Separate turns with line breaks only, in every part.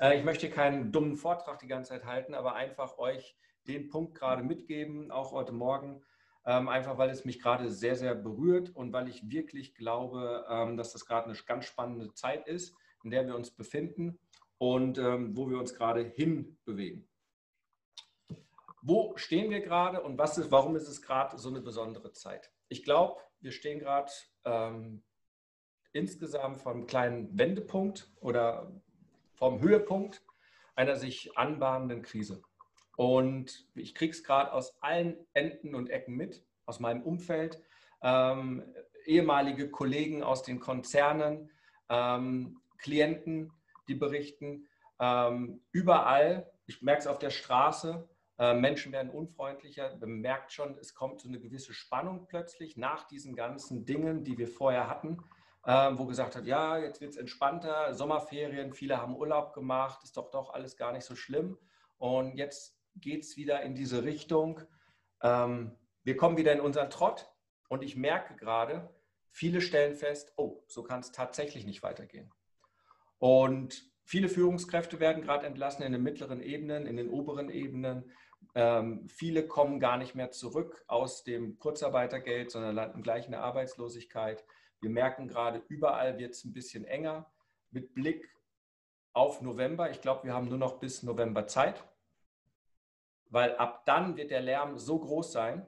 Äh, ich möchte keinen dummen Vortrag die ganze Zeit halten, aber einfach euch den Punkt gerade mitgeben, auch heute Morgen, ähm, einfach weil es mich gerade sehr, sehr berührt und weil ich wirklich glaube, ähm, dass das gerade eine ganz spannende Zeit ist, in der wir uns befinden und ähm, wo wir uns gerade hinbewegen. Wo stehen wir gerade und was ist, warum ist es gerade so eine besondere Zeit? Ich glaube, wir stehen gerade insgesamt vor einem kleinen Wendepunkt oder vom Höhepunkt einer sich anbahnenden Krise. Und ich kriege es gerade aus allen Enden und Ecken mit, aus meinem Umfeld, ähm, ehemalige Kollegen aus den Konzernen, ähm, Klienten, die berichten, ähm, überall, ich merke es auf der Straße, äh, Menschen werden unfreundlicher, man merkt schon, es kommt so eine gewisse Spannung plötzlich nach diesen ganzen Dingen, die wir vorher hatten ähm, wo gesagt hat, ja, jetzt wird es entspannter, Sommerferien, viele haben Urlaub gemacht, ist doch doch alles gar nicht so schlimm. Und jetzt geht es wieder in diese Richtung. Ähm, wir kommen wieder in unseren Trott und ich merke gerade, viele stellen fest, oh, so kann es tatsächlich nicht weitergehen. Und viele Führungskräfte werden gerade entlassen in den mittleren Ebenen, in den oberen Ebenen. Ähm, viele kommen gar nicht mehr zurück aus dem Kurzarbeitergeld, sondern landen gleich in der Arbeitslosigkeit. Wir merken gerade, überall wird es ein bisschen enger. Mit Blick auf November, ich glaube, wir haben nur noch bis November Zeit, weil ab dann wird der Lärm so groß sein,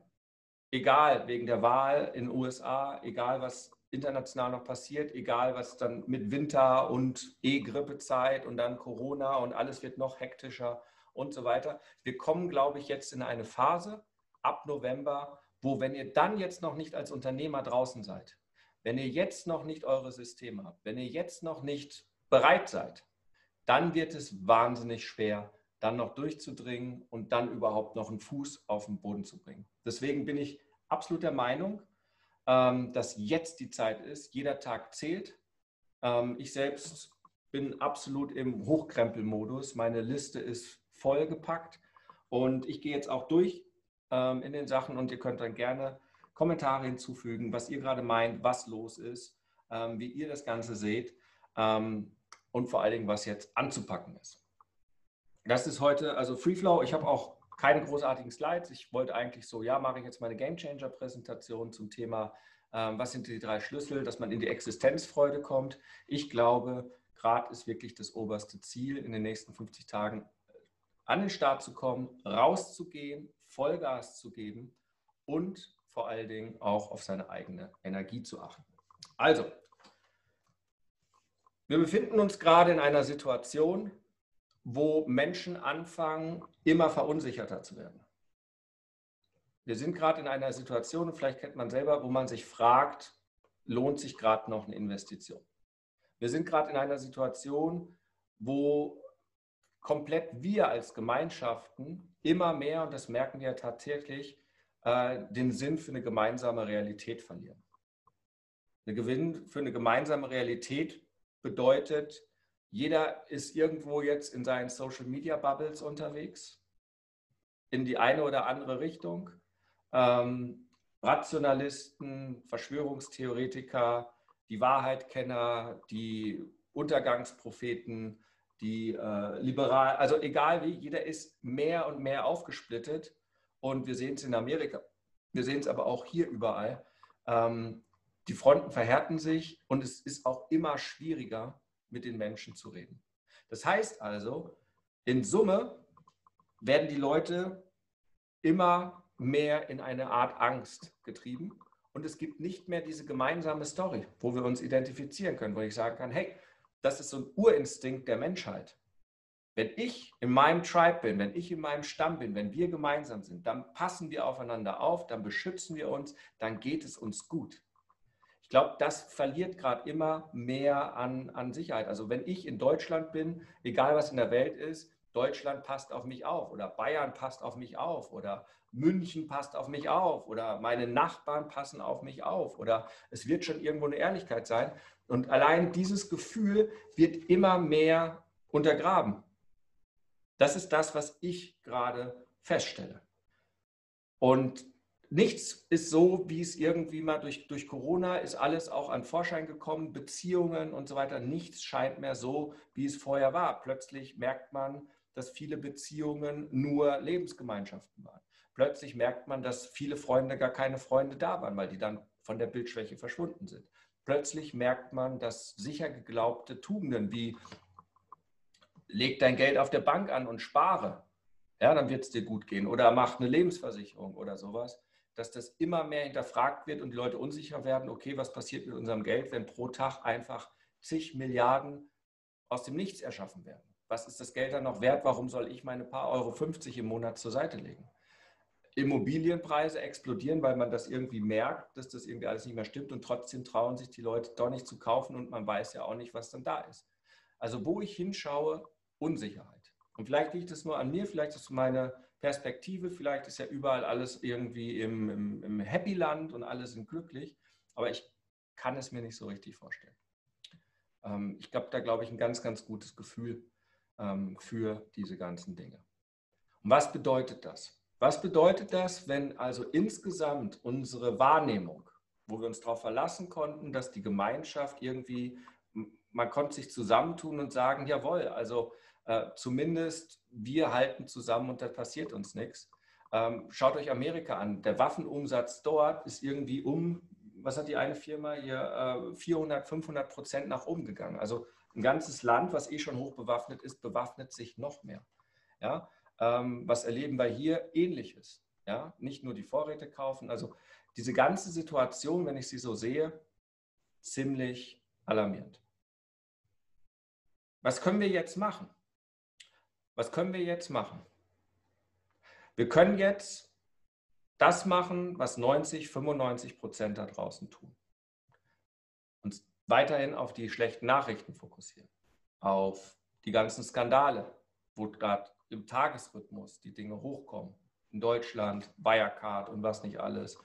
egal wegen der Wahl in den USA, egal was international noch passiert, egal was dann mit Winter und E-Grippezeit und dann Corona und alles wird noch hektischer und so weiter. Wir kommen, glaube ich, jetzt in eine Phase ab November, wo, wenn ihr dann jetzt noch nicht als Unternehmer draußen seid, wenn ihr jetzt noch nicht eure Systeme habt, wenn ihr jetzt noch nicht bereit seid, dann wird es wahnsinnig schwer, dann noch durchzudringen und dann überhaupt noch einen Fuß auf den Boden zu bringen. Deswegen bin ich absolut der Meinung, ähm, dass jetzt die Zeit ist. Jeder Tag zählt. Ähm, ich selbst bin absolut im Hochkrempelmodus. Meine Liste ist vollgepackt und ich gehe jetzt auch durch ähm, in den Sachen und ihr könnt dann gerne Kommentare hinzufügen, was ihr gerade meint, was los ist, ähm, wie ihr das Ganze seht ähm, und vor allen Dingen, was jetzt anzupacken ist. Das ist heute, also Freeflow, ich habe auch keine großartigen Slides. Ich wollte eigentlich so, ja, mache ich jetzt meine Game Changer Präsentation zum Thema, ähm, was sind die drei Schlüssel, dass man in die Existenzfreude kommt. Ich glaube, gerade ist wirklich das oberste Ziel, in den nächsten 50 Tagen an den Start zu kommen, rauszugehen, Vollgas zu geben und vor allen Dingen auch auf seine eigene Energie zu achten. Also, wir befinden uns gerade in einer Situation, wo Menschen anfangen, immer verunsicherter zu werden. Wir sind gerade in einer Situation, vielleicht kennt man selber, wo man sich fragt, lohnt sich gerade noch eine Investition? Wir sind gerade in einer Situation, wo komplett wir als Gemeinschaften immer mehr, und das merken wir tatsächlich, äh, den Sinn für eine gemeinsame Realität verlieren. Eine Gewinn für eine gemeinsame Realität bedeutet, jeder ist irgendwo jetzt in seinen Social Media Bubbles unterwegs, in die eine oder andere Richtung. Ähm, Rationalisten, Verschwörungstheoretiker, die Wahrheitkenner, die Untergangspropheten, die äh, liberal, also egal wie, jeder ist mehr und mehr aufgesplittet und wir sehen es in Amerika. Wir sehen es aber auch hier überall. Ähm, die Fronten verhärten sich und es ist auch immer schwieriger, mit den Menschen zu reden. Das heißt also, in Summe werden die Leute immer mehr in eine Art Angst getrieben und es gibt nicht mehr diese gemeinsame Story, wo wir uns identifizieren können, wo ich sagen kann, hey, das ist so ein Urinstinkt der Menschheit. Wenn ich in meinem Tribe bin, wenn ich in meinem Stamm bin, wenn wir gemeinsam sind, dann passen wir aufeinander auf, dann beschützen wir uns, dann geht es uns gut. Ich glaube, das verliert gerade immer mehr an, an Sicherheit. Also wenn ich in Deutschland bin, egal was in der Welt ist, Deutschland passt auf mich auf oder Bayern passt auf mich auf oder München passt auf mich auf oder meine Nachbarn passen auf mich auf oder es wird schon irgendwo eine Ehrlichkeit sein. Und allein dieses Gefühl wird immer mehr untergraben. Das ist das, was ich gerade feststelle. Und nichts ist so, wie es irgendwie mal durch, durch Corona ist alles auch an Vorschein gekommen, Beziehungen und so weiter. Nichts scheint mehr so, wie es vorher war. Plötzlich merkt man, dass viele Beziehungen nur Lebensgemeinschaften waren. Plötzlich merkt man, dass viele Freunde gar keine Freunde da waren, weil die dann von der Bildschwäche verschwunden sind. Plötzlich merkt man, dass sicher geglaubte Tugenden wie leg dein Geld auf der Bank an und spare, ja, dann wird es dir gut gehen oder mach eine Lebensversicherung oder sowas, dass das immer mehr hinterfragt wird und die Leute unsicher werden, okay, was passiert mit unserem Geld, wenn pro Tag einfach zig Milliarden aus dem Nichts erschaffen werden? Was ist das Geld dann noch wert? Warum soll ich meine paar Euro 50 im Monat zur Seite legen? Immobilienpreise explodieren, weil man das irgendwie merkt, dass das irgendwie alles nicht mehr stimmt und trotzdem trauen sich die Leute doch nicht zu kaufen und man weiß ja auch nicht, was dann da ist. Also wo ich hinschaue, Unsicherheit. Und vielleicht liegt es nur an mir, vielleicht ist es meine Perspektive, vielleicht ist ja überall alles irgendwie im, im, im Happy Land und alle sind glücklich, aber ich kann es mir nicht so richtig vorstellen. Ähm, ich glaube, da glaube ich ein ganz, ganz gutes Gefühl ähm, für diese ganzen Dinge. Und was bedeutet das? Was bedeutet das, wenn also insgesamt unsere Wahrnehmung, wo wir uns darauf verlassen konnten, dass die Gemeinschaft irgendwie, man konnte sich zusammentun und sagen, jawohl, also äh, zumindest wir halten zusammen und da passiert uns nichts. Ähm, schaut euch Amerika an. Der Waffenumsatz dort ist irgendwie um, was hat die eine Firma hier, äh, 400, 500 Prozent nach oben gegangen. Also ein ganzes Land, was eh schon hoch bewaffnet ist, bewaffnet sich noch mehr. Ja? Ähm, was erleben wir hier? Ähnliches. Ja? Nicht nur die Vorräte kaufen. Also diese ganze Situation, wenn ich sie so sehe, ziemlich alarmierend. Was können wir jetzt machen? Was können wir jetzt machen? Wir können jetzt das machen, was 90, 95 Prozent da draußen tun weiterhin auf die schlechten Nachrichten fokussieren, auf die ganzen Skandale, wo gerade im Tagesrhythmus die Dinge hochkommen. In Deutschland, Wirecard und was nicht alles.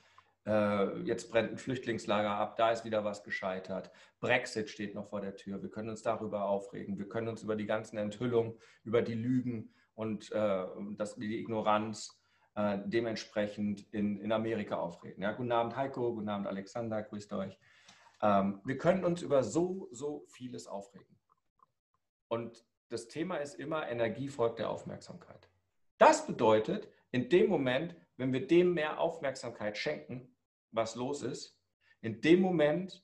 Äh, jetzt brennt ein Flüchtlingslager ab, da ist wieder was gescheitert. Brexit steht noch vor der Tür. Wir können uns darüber aufregen. Wir können uns über die ganzen Enthüllungen, über die Lügen und äh, das, die Ignoranz äh, dementsprechend in, in Amerika aufregen. Ja, guten Abend Heiko, guten Abend Alexander, grüßt euch. Ähm, wir können uns über so, so vieles aufregen. Und das Thema ist immer, Energie folgt der Aufmerksamkeit. Das bedeutet, in dem Moment, wenn wir dem mehr Aufmerksamkeit schenken, was los ist, in dem Moment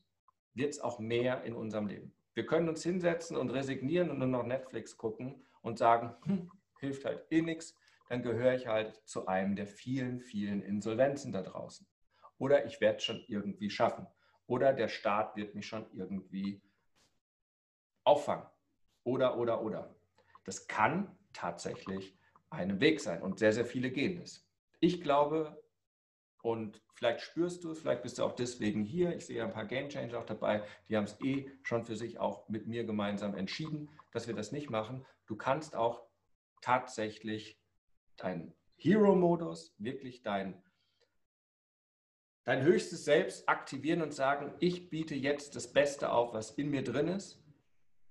wird es auch mehr in unserem Leben. Wir können uns hinsetzen und resignieren und nur noch Netflix gucken und sagen, hm, hilft halt eh nichts, dann gehöre ich halt zu einem der vielen, vielen Insolvenzen da draußen. Oder ich werde es schon irgendwie schaffen oder der Staat wird mich schon irgendwie auffangen. Oder, oder, oder. Das kann tatsächlich ein Weg sein und sehr, sehr viele gehen es. Ich glaube, und vielleicht spürst du es, vielleicht bist du auch deswegen hier. Ich sehe ein paar Game Changer auch dabei, die haben es eh schon für sich auch mit mir gemeinsam entschieden, dass wir das nicht machen. Du kannst auch tatsächlich deinen Hero-Modus, wirklich dein dein höchstes Selbst aktivieren und sagen, ich biete jetzt das Beste auf, was in mir drin ist.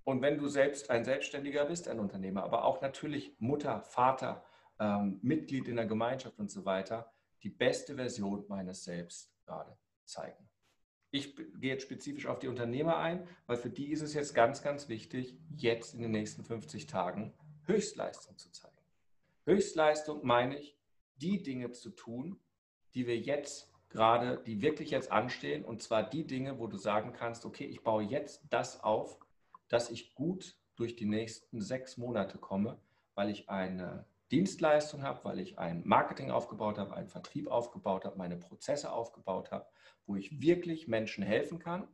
Und wenn du selbst ein Selbstständiger bist, ein Unternehmer, aber auch natürlich Mutter, Vater, ähm, Mitglied in der Gemeinschaft und so weiter, die beste Version meines Selbst gerade zeigen. Ich gehe jetzt spezifisch auf die Unternehmer ein, weil für die ist es jetzt ganz, ganz wichtig, jetzt in den nächsten 50 Tagen Höchstleistung zu zeigen. Höchstleistung meine ich, die Dinge zu tun, die wir jetzt gerade, die wirklich jetzt anstehen. Und zwar die Dinge, wo du sagen kannst, okay, ich baue jetzt das auf, dass ich gut durch die nächsten sechs Monate komme, weil ich eine Dienstleistung habe, weil ich ein Marketing aufgebaut habe, einen Vertrieb aufgebaut habe, meine Prozesse aufgebaut habe, wo ich wirklich Menschen helfen kann,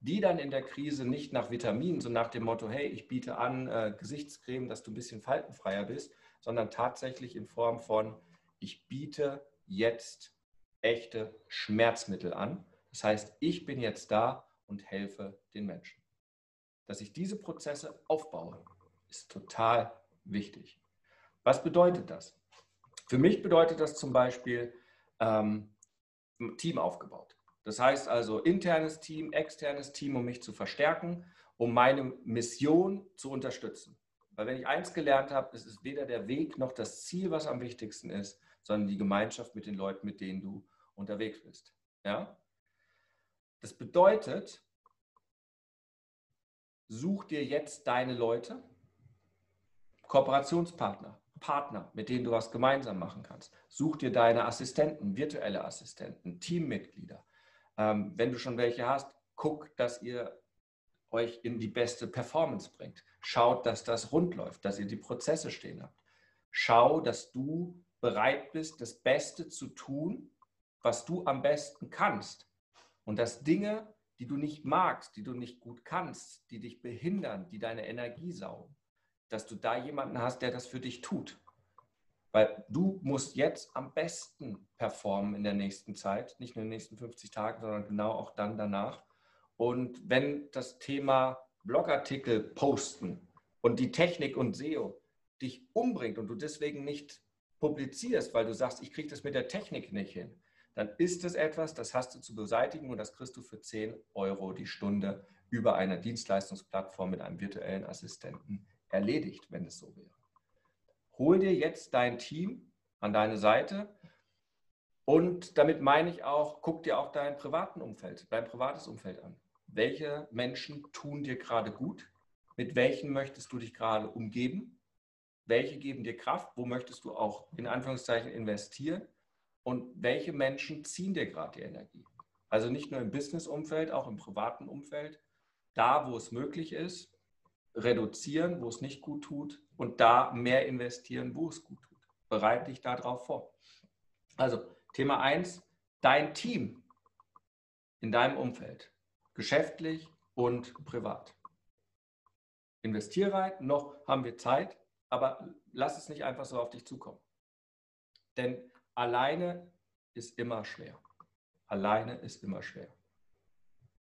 die dann in der Krise nicht nach Vitaminen, so nach dem Motto, hey, ich biete an äh, Gesichtscreme, dass du ein bisschen faltenfreier bist, sondern tatsächlich in Form von, ich biete jetzt echte Schmerzmittel an. Das heißt, ich bin jetzt da und helfe den Menschen. Dass ich diese Prozesse aufbaue, ist total wichtig. Was bedeutet das? Für mich bedeutet das zum Beispiel ähm, Team aufgebaut. Das heißt also internes Team, externes Team, um mich zu verstärken, um meine Mission zu unterstützen. Weil wenn ich eins gelernt habe, es ist weder der Weg noch das Ziel, was am wichtigsten ist, sondern die Gemeinschaft mit den Leuten, mit denen du unterwegs bist. Ja? Das bedeutet, such dir jetzt deine Leute, Kooperationspartner, Partner, mit denen du was gemeinsam machen kannst. Such dir deine Assistenten, virtuelle Assistenten, Teammitglieder. Ähm, wenn du schon welche hast, guck, dass ihr euch in die beste Performance bringt. Schaut, dass das rund läuft, dass ihr die Prozesse stehen habt. Schau, dass du bereit bist, das Beste zu tun, was du am besten kannst. Und dass Dinge, die du nicht magst, die du nicht gut kannst, die dich behindern, die deine Energie saugen, dass du da jemanden hast, der das für dich tut. Weil du musst jetzt am besten performen in der nächsten Zeit, nicht nur in den nächsten 50 Tagen, sondern genau auch dann danach. Und wenn das Thema Blogartikel posten und die Technik und SEO dich umbringt und du deswegen nicht publizierst, weil du sagst, ich kriege das mit der Technik nicht hin, dann ist es etwas, das hast du zu beseitigen und das kriegst du für 10 Euro die Stunde über eine Dienstleistungsplattform mit einem virtuellen Assistenten erledigt, wenn es so wäre. Hol dir jetzt dein Team an deine Seite und damit meine ich auch, guck dir auch dein privaten Umfeld, dein privates Umfeld an. Welche Menschen tun dir gerade gut? Mit welchen möchtest du dich gerade umgeben? Welche geben dir Kraft? Wo möchtest du auch in Anführungszeichen investieren? Und welche Menschen ziehen dir gerade die Energie? Also nicht nur im Business-Umfeld, auch im privaten Umfeld. Da, wo es möglich ist, reduzieren, wo es nicht gut tut und da mehr investieren, wo es gut tut. Bereite dich darauf vor. Also Thema 1, dein Team in deinem Umfeld, geschäftlich und privat. Investiere rein, noch haben wir Zeit, aber lass es nicht einfach so auf dich zukommen. Denn alleine ist immer schwer. Alleine ist immer schwer.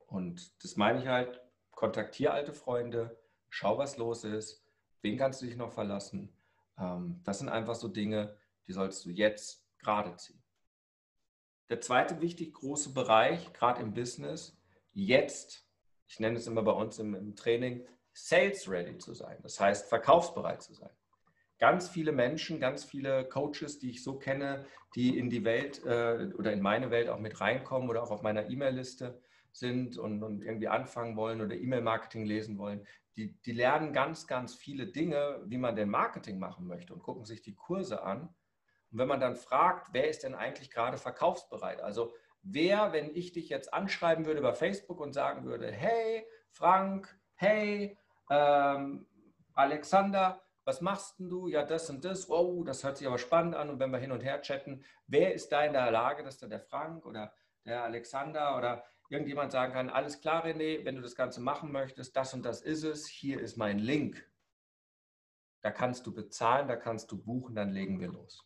Und das meine ich halt, kontaktiere alte Freunde, schau, was los ist, wen kannst du dich noch verlassen. Ähm, das sind einfach so Dinge, die sollst du jetzt gerade ziehen. Der zweite wichtig große Bereich, gerade im Business, jetzt, ich nenne es immer bei uns im, im Training, sales ready zu sein. Das heißt, verkaufsbereit zu sein. Ganz viele Menschen, ganz viele Coaches, die ich so kenne, die in die Welt äh, oder in meine Welt auch mit reinkommen oder auch auf meiner E-Mail-Liste sind und, und, irgendwie anfangen wollen oder E-Mail-Marketing lesen wollen, die, die lernen ganz, ganz viele Dinge, wie man denn Marketing machen möchte und gucken sich die Kurse an. Und wenn man dann fragt, wer ist denn eigentlich gerade verkaufsbereit? Also wer, wenn ich dich jetzt anschreiben würde über Facebook und sagen würde, hey Frank, hey ähm, Alexander, was machst denn du? Ja, das und das. Oh, das hört sich aber spannend an. Und wenn wir hin und her chatten, wer ist da in der Lage, dass da der Frank oder der Alexander oder irgendjemand sagen kann, alles klar, René, wenn du das Ganze machen möchtest, das und das ist es, hier ist mein Link. Da kannst du bezahlen, da kannst du buchen, dann legen wir los.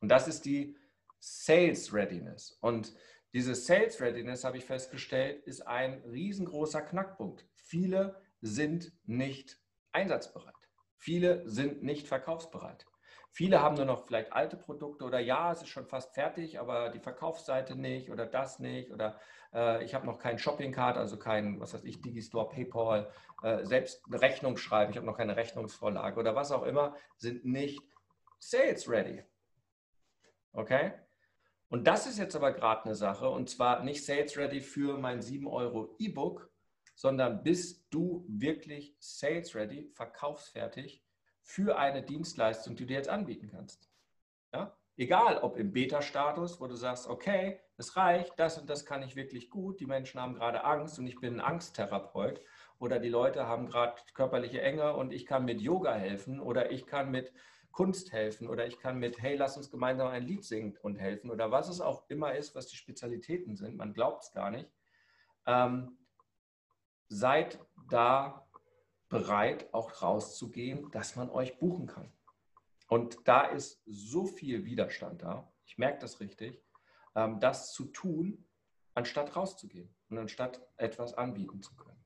Und das ist die Sales Readiness. Und diese Sales Readiness, habe ich festgestellt, ist ein riesengroßer Knackpunkt. Viele sind nicht einsatzbereit. Viele sind nicht verkaufsbereit. Viele haben nur noch vielleicht alte Produkte oder ja, es ist schon fast fertig, aber die Verkaufsseite nicht oder das nicht oder äh, ich habe noch keinen Shopping-Card, also kein, was weiß ich, Digistore, PayPal, äh, selbst eine Rechnung schreiben, ich habe noch keine Rechnungsvorlage oder was auch immer, sind nicht sales ready. Okay? Und das ist jetzt aber gerade eine Sache und zwar nicht sales ready für mein 7 Euro E-Book, sondern bist du wirklich sales ready, verkaufsfertig für eine Dienstleistung, die du jetzt anbieten kannst. Ja? Egal, ob im Beta-Status, wo du sagst, okay, es reicht, das und das kann ich wirklich gut, die Menschen haben gerade Angst und ich bin ein Angsttherapeut oder die Leute haben gerade körperliche Enge und ich kann mit Yoga helfen oder ich kann mit Kunst helfen oder ich kann mit, hey, lass uns gemeinsam ein Lied singen und helfen oder was es auch immer ist, was die Spezialitäten sind, man glaubt es gar nicht. Ähm, seid da bereit, auch rauszugehen, dass man euch buchen kann. Und da ist so viel Widerstand da, ich merke das richtig, ähm, das zu tun, anstatt rauszugehen und anstatt etwas anbieten zu können.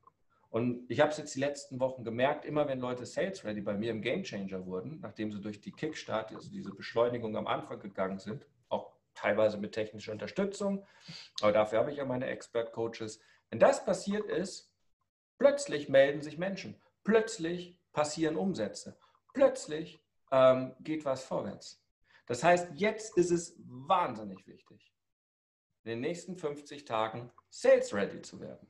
Und ich habe es jetzt die letzten Wochen gemerkt, immer wenn Leute Sales Ready bei mir im Game Changer wurden, nachdem sie durch die Kickstart, also diese Beschleunigung am Anfang gegangen sind, auch teilweise mit technischer Unterstützung, aber dafür habe ich ja meine Expert Coaches. Wenn das passiert ist, plötzlich melden sich Menschen, plötzlich passieren Umsätze, plötzlich ähm, geht was vorwärts. Das heißt, jetzt ist es wahnsinnig wichtig, in den nächsten 50 Tagen Sales Ready zu werden.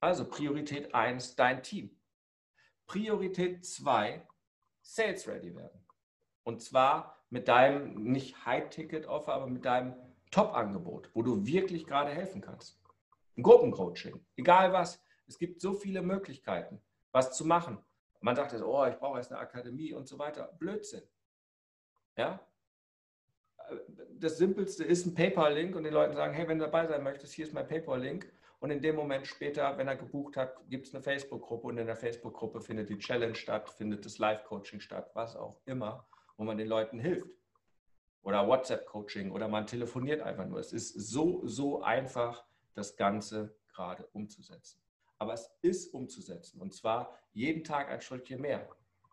Also Priorität 1, dein Team. Priorität 2, Sales Ready werden. Und zwar mit deinem, nicht High-Ticket-Offer, aber mit deinem Top-Angebot, wo du wirklich gerade helfen kannst. Ein Gruppencoaching, egal was. Es gibt so viele Möglichkeiten, was zu machen. Man sagt jetzt, oh, ich brauche erst eine Akademie und so weiter. Blödsinn. Ja? Das Simpelste ist ein PayPal-Link und den Leuten sagen, hey, wenn du dabei sein möchtest, hier ist mein PayPal-Link. Und in dem Moment später, wenn er gebucht hat, gibt es eine Facebook-Gruppe und in der Facebook-Gruppe findet die Challenge statt, findet das Live-Coaching statt, was auch immer, wo man den Leuten hilft. Oder WhatsApp-Coaching oder man telefoniert einfach nur. Es ist so, so einfach, das Ganze gerade umzusetzen. Aber es ist umzusetzen und zwar jeden Tag ein Schrittchen mehr.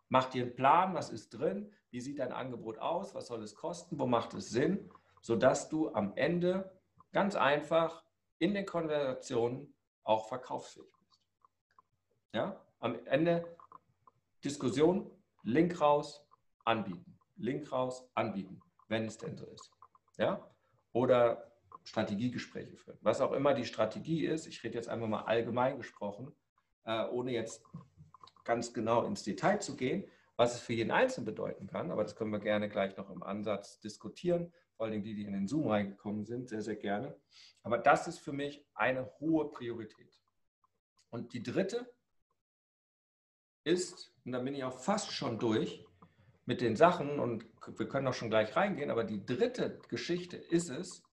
Mach dir einen Plan, was ist drin, wie sieht dein Angebot aus, was soll es kosten, wo macht es Sinn, sodass du am Ende ganz einfach in den Konversationen auch verkaufsfähig bist. Ja? Am Ende Diskussion, Link raus, anbieten. Link raus, anbieten, wenn es denn so ist. Ja? Oder Strategiegespräche führen. Was auch immer die Strategie ist, ich rede jetzt einfach mal allgemein gesprochen, äh, ohne jetzt ganz genau ins Detail zu gehen, was es für jeden Einzelnen bedeuten kann, aber das können wir gerne gleich noch im Ansatz diskutieren vor allem die, die in den Zoom reingekommen sind, sehr, sehr gerne. Aber das ist für mich eine hohe Priorität. Und die dritte ist, und da bin ich auch fast schon durch mit den Sachen und wir können auch schon gleich reingehen, aber die dritte Geschichte ist es,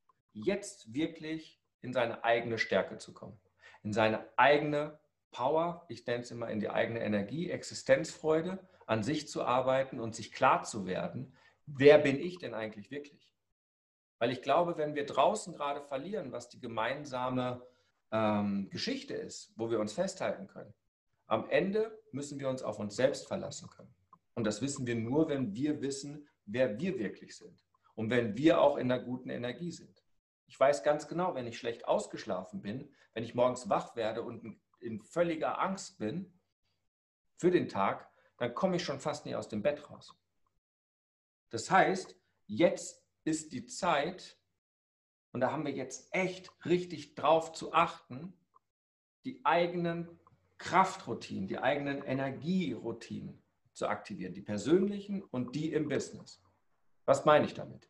jetzt wirklich in seine eigene Stärke zu kommen, in seine eigene Power, ich nenne es immer in die eigene Energie, Existenzfreude, an sich zu arbeiten und sich klar zu werden, wer bin ich denn eigentlich wirklich? Weil ich glaube, wenn wir draußen gerade verlieren, was die gemeinsame ähm, Geschichte ist, wo wir uns festhalten können, am Ende müssen wir uns auf uns selbst verlassen können. Und das wissen wir nur, wenn wir wissen, wer wir wirklich sind. Und wenn wir auch in einer guten Energie sind. Ich weiß ganz genau, wenn ich schlecht ausgeschlafen bin, wenn ich morgens wach werde und in völliger Angst bin für den Tag, dann komme ich schon fast nie aus dem Bett raus. Das heißt, jetzt ist die Zeit, und da haben wir jetzt echt richtig drauf zu achten, die eigenen Kraftroutinen, die eigenen Energieroutinen zu aktivieren, die persönlichen und die im Business. Was meine ich damit?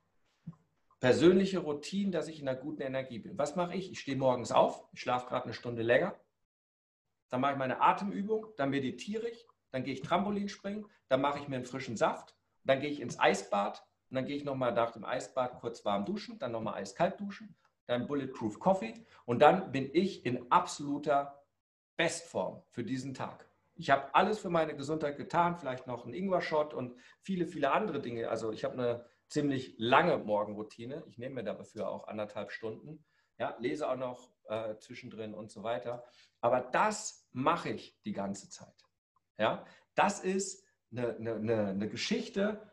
Persönliche Routinen, dass ich in einer guten Energie bin. Was mache ich? Ich stehe morgens auf, ich schlafe gerade eine Stunde länger, dann mache ich meine Atemübung, dann meditiere ich, dann gehe ich Trampolin springen, dann mache ich mir einen frischen Saft, dann gehe ich ins Eisbad, und dann gehe ich nochmal nach dem Eisbad kurz warm duschen, dann nochmal eiskalt duschen, dann Bulletproof Coffee und dann bin ich in absoluter Bestform für diesen Tag. Ich habe alles für meine Gesundheit getan, vielleicht noch einen Ingwer-Shot und viele, viele andere Dinge. Also ich habe eine ziemlich lange Morgenroutine. Ich nehme mir dafür auch anderthalb Stunden. Ja, lese auch noch äh, zwischendrin und so weiter. Aber das mache ich die ganze Zeit. Ja, das ist eine, eine, eine Geschichte,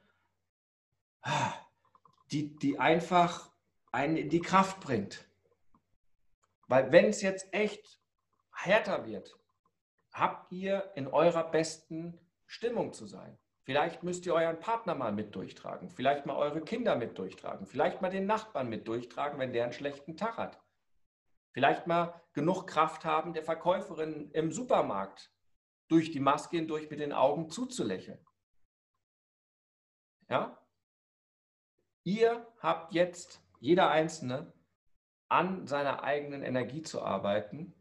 die, die einfach einen in die Kraft bringt. Weil wenn es jetzt echt härter wird, habt ihr in eurer besten Stimmung zu sein. Vielleicht müsst ihr euren Partner mal mit durchtragen, vielleicht mal eure Kinder mit durchtragen, vielleicht mal den Nachbarn mit durchtragen, wenn der einen schlechten Tag hat. Vielleicht mal genug Kraft haben, der Verkäuferin im Supermarkt durch die Maske hindurch mit den Augen zuzulächeln. Ja? Ihr habt jetzt, jeder Einzelne, an seiner eigenen Energie zu arbeiten,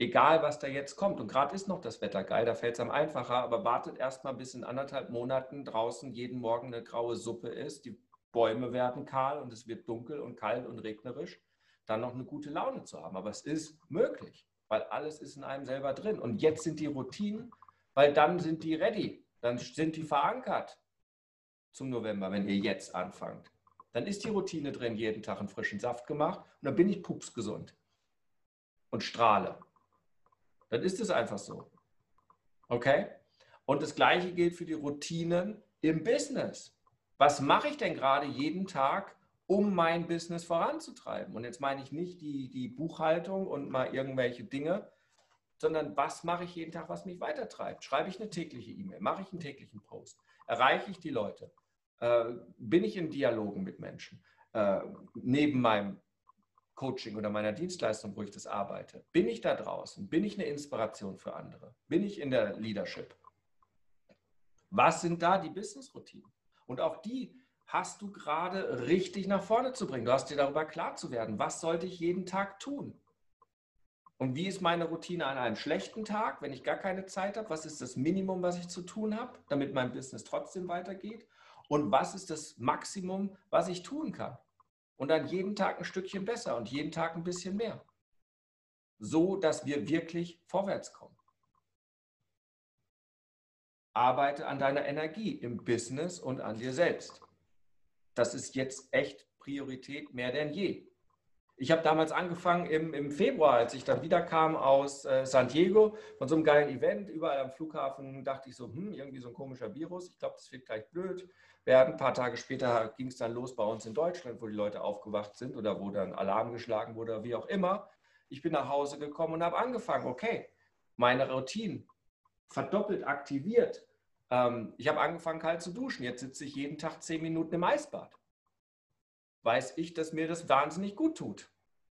egal was da jetzt kommt. Und gerade ist noch das Wetter geil, da fällt es am einfacher, aber wartet erst mal bis in anderthalb Monaten draußen jeden Morgen eine graue Suppe ist, die Bäume werden kahl und es wird dunkel und kalt und regnerisch, dann noch eine gute Laune zu haben. Aber es ist möglich, weil alles ist in einem selber drin. Und jetzt sind die Routinen, weil dann sind die ready, dann sind die verankert zum November, wenn ihr jetzt anfangt. Dann ist die Routine drin, jeden Tag einen frischen Saft gemacht und dann bin ich pupsgesund und strahle. Dann ist es einfach so. Okay? Und das Gleiche gilt für die Routinen im Business. Was mache ich denn gerade jeden Tag, um mein Business voranzutreiben? Und jetzt meine ich nicht die, die Buchhaltung und mal irgendwelche Dinge, sondern was mache ich jeden Tag, was mich weitertreibt? Schreibe ich eine tägliche E-Mail? Mache ich einen täglichen Post? Erreiche ich die Leute? Äh, bin ich in Dialogen mit Menschen? Äh, neben meinem Coaching oder meiner Dienstleistung, wo ich das arbeite? Bin ich da draußen? Bin ich eine Inspiration für andere? Bin ich in der Leadership? Was sind da die Business-Routinen? Und auch die hast du gerade richtig nach vorne zu bringen. Du hast dir darüber klar zu werden, was sollte ich jeden Tag tun? Und wie ist meine Routine an einem schlechten Tag, wenn ich gar keine Zeit habe? Was ist das Minimum, was ich zu tun habe, damit mein Business trotzdem weitergeht? Und was ist das Maximum, was ich tun kann? Und dann jeden Tag ein Stückchen besser und jeden Tag ein bisschen mehr. So, dass wir wirklich vorwärts kommen. Arbeite an deiner Energie im Business und an dir selbst. Das ist jetzt echt Priorität mehr denn je. Ich habe damals angefangen im, im Februar, als ich dann wiederkam aus äh, San Diego von so einem geilen Event. Überall am Flughafen dachte ich so, hm, irgendwie so ein komischer Virus. Ich glaube, das wird gleich blöd werden. Ein paar Tage später ging es dann los bei uns in Deutschland, wo die Leute aufgewacht sind oder wo dann Alarm geschlagen wurde oder wie auch immer. Ich bin nach Hause gekommen und habe angefangen, okay, meine Routine verdoppelt aktiviert. Ähm, ich habe angefangen, kalt zu duschen. Jetzt sitze ich jeden Tag zehn Minuten im Eisbad weiß ich, dass mir das wahnsinnig gut tut.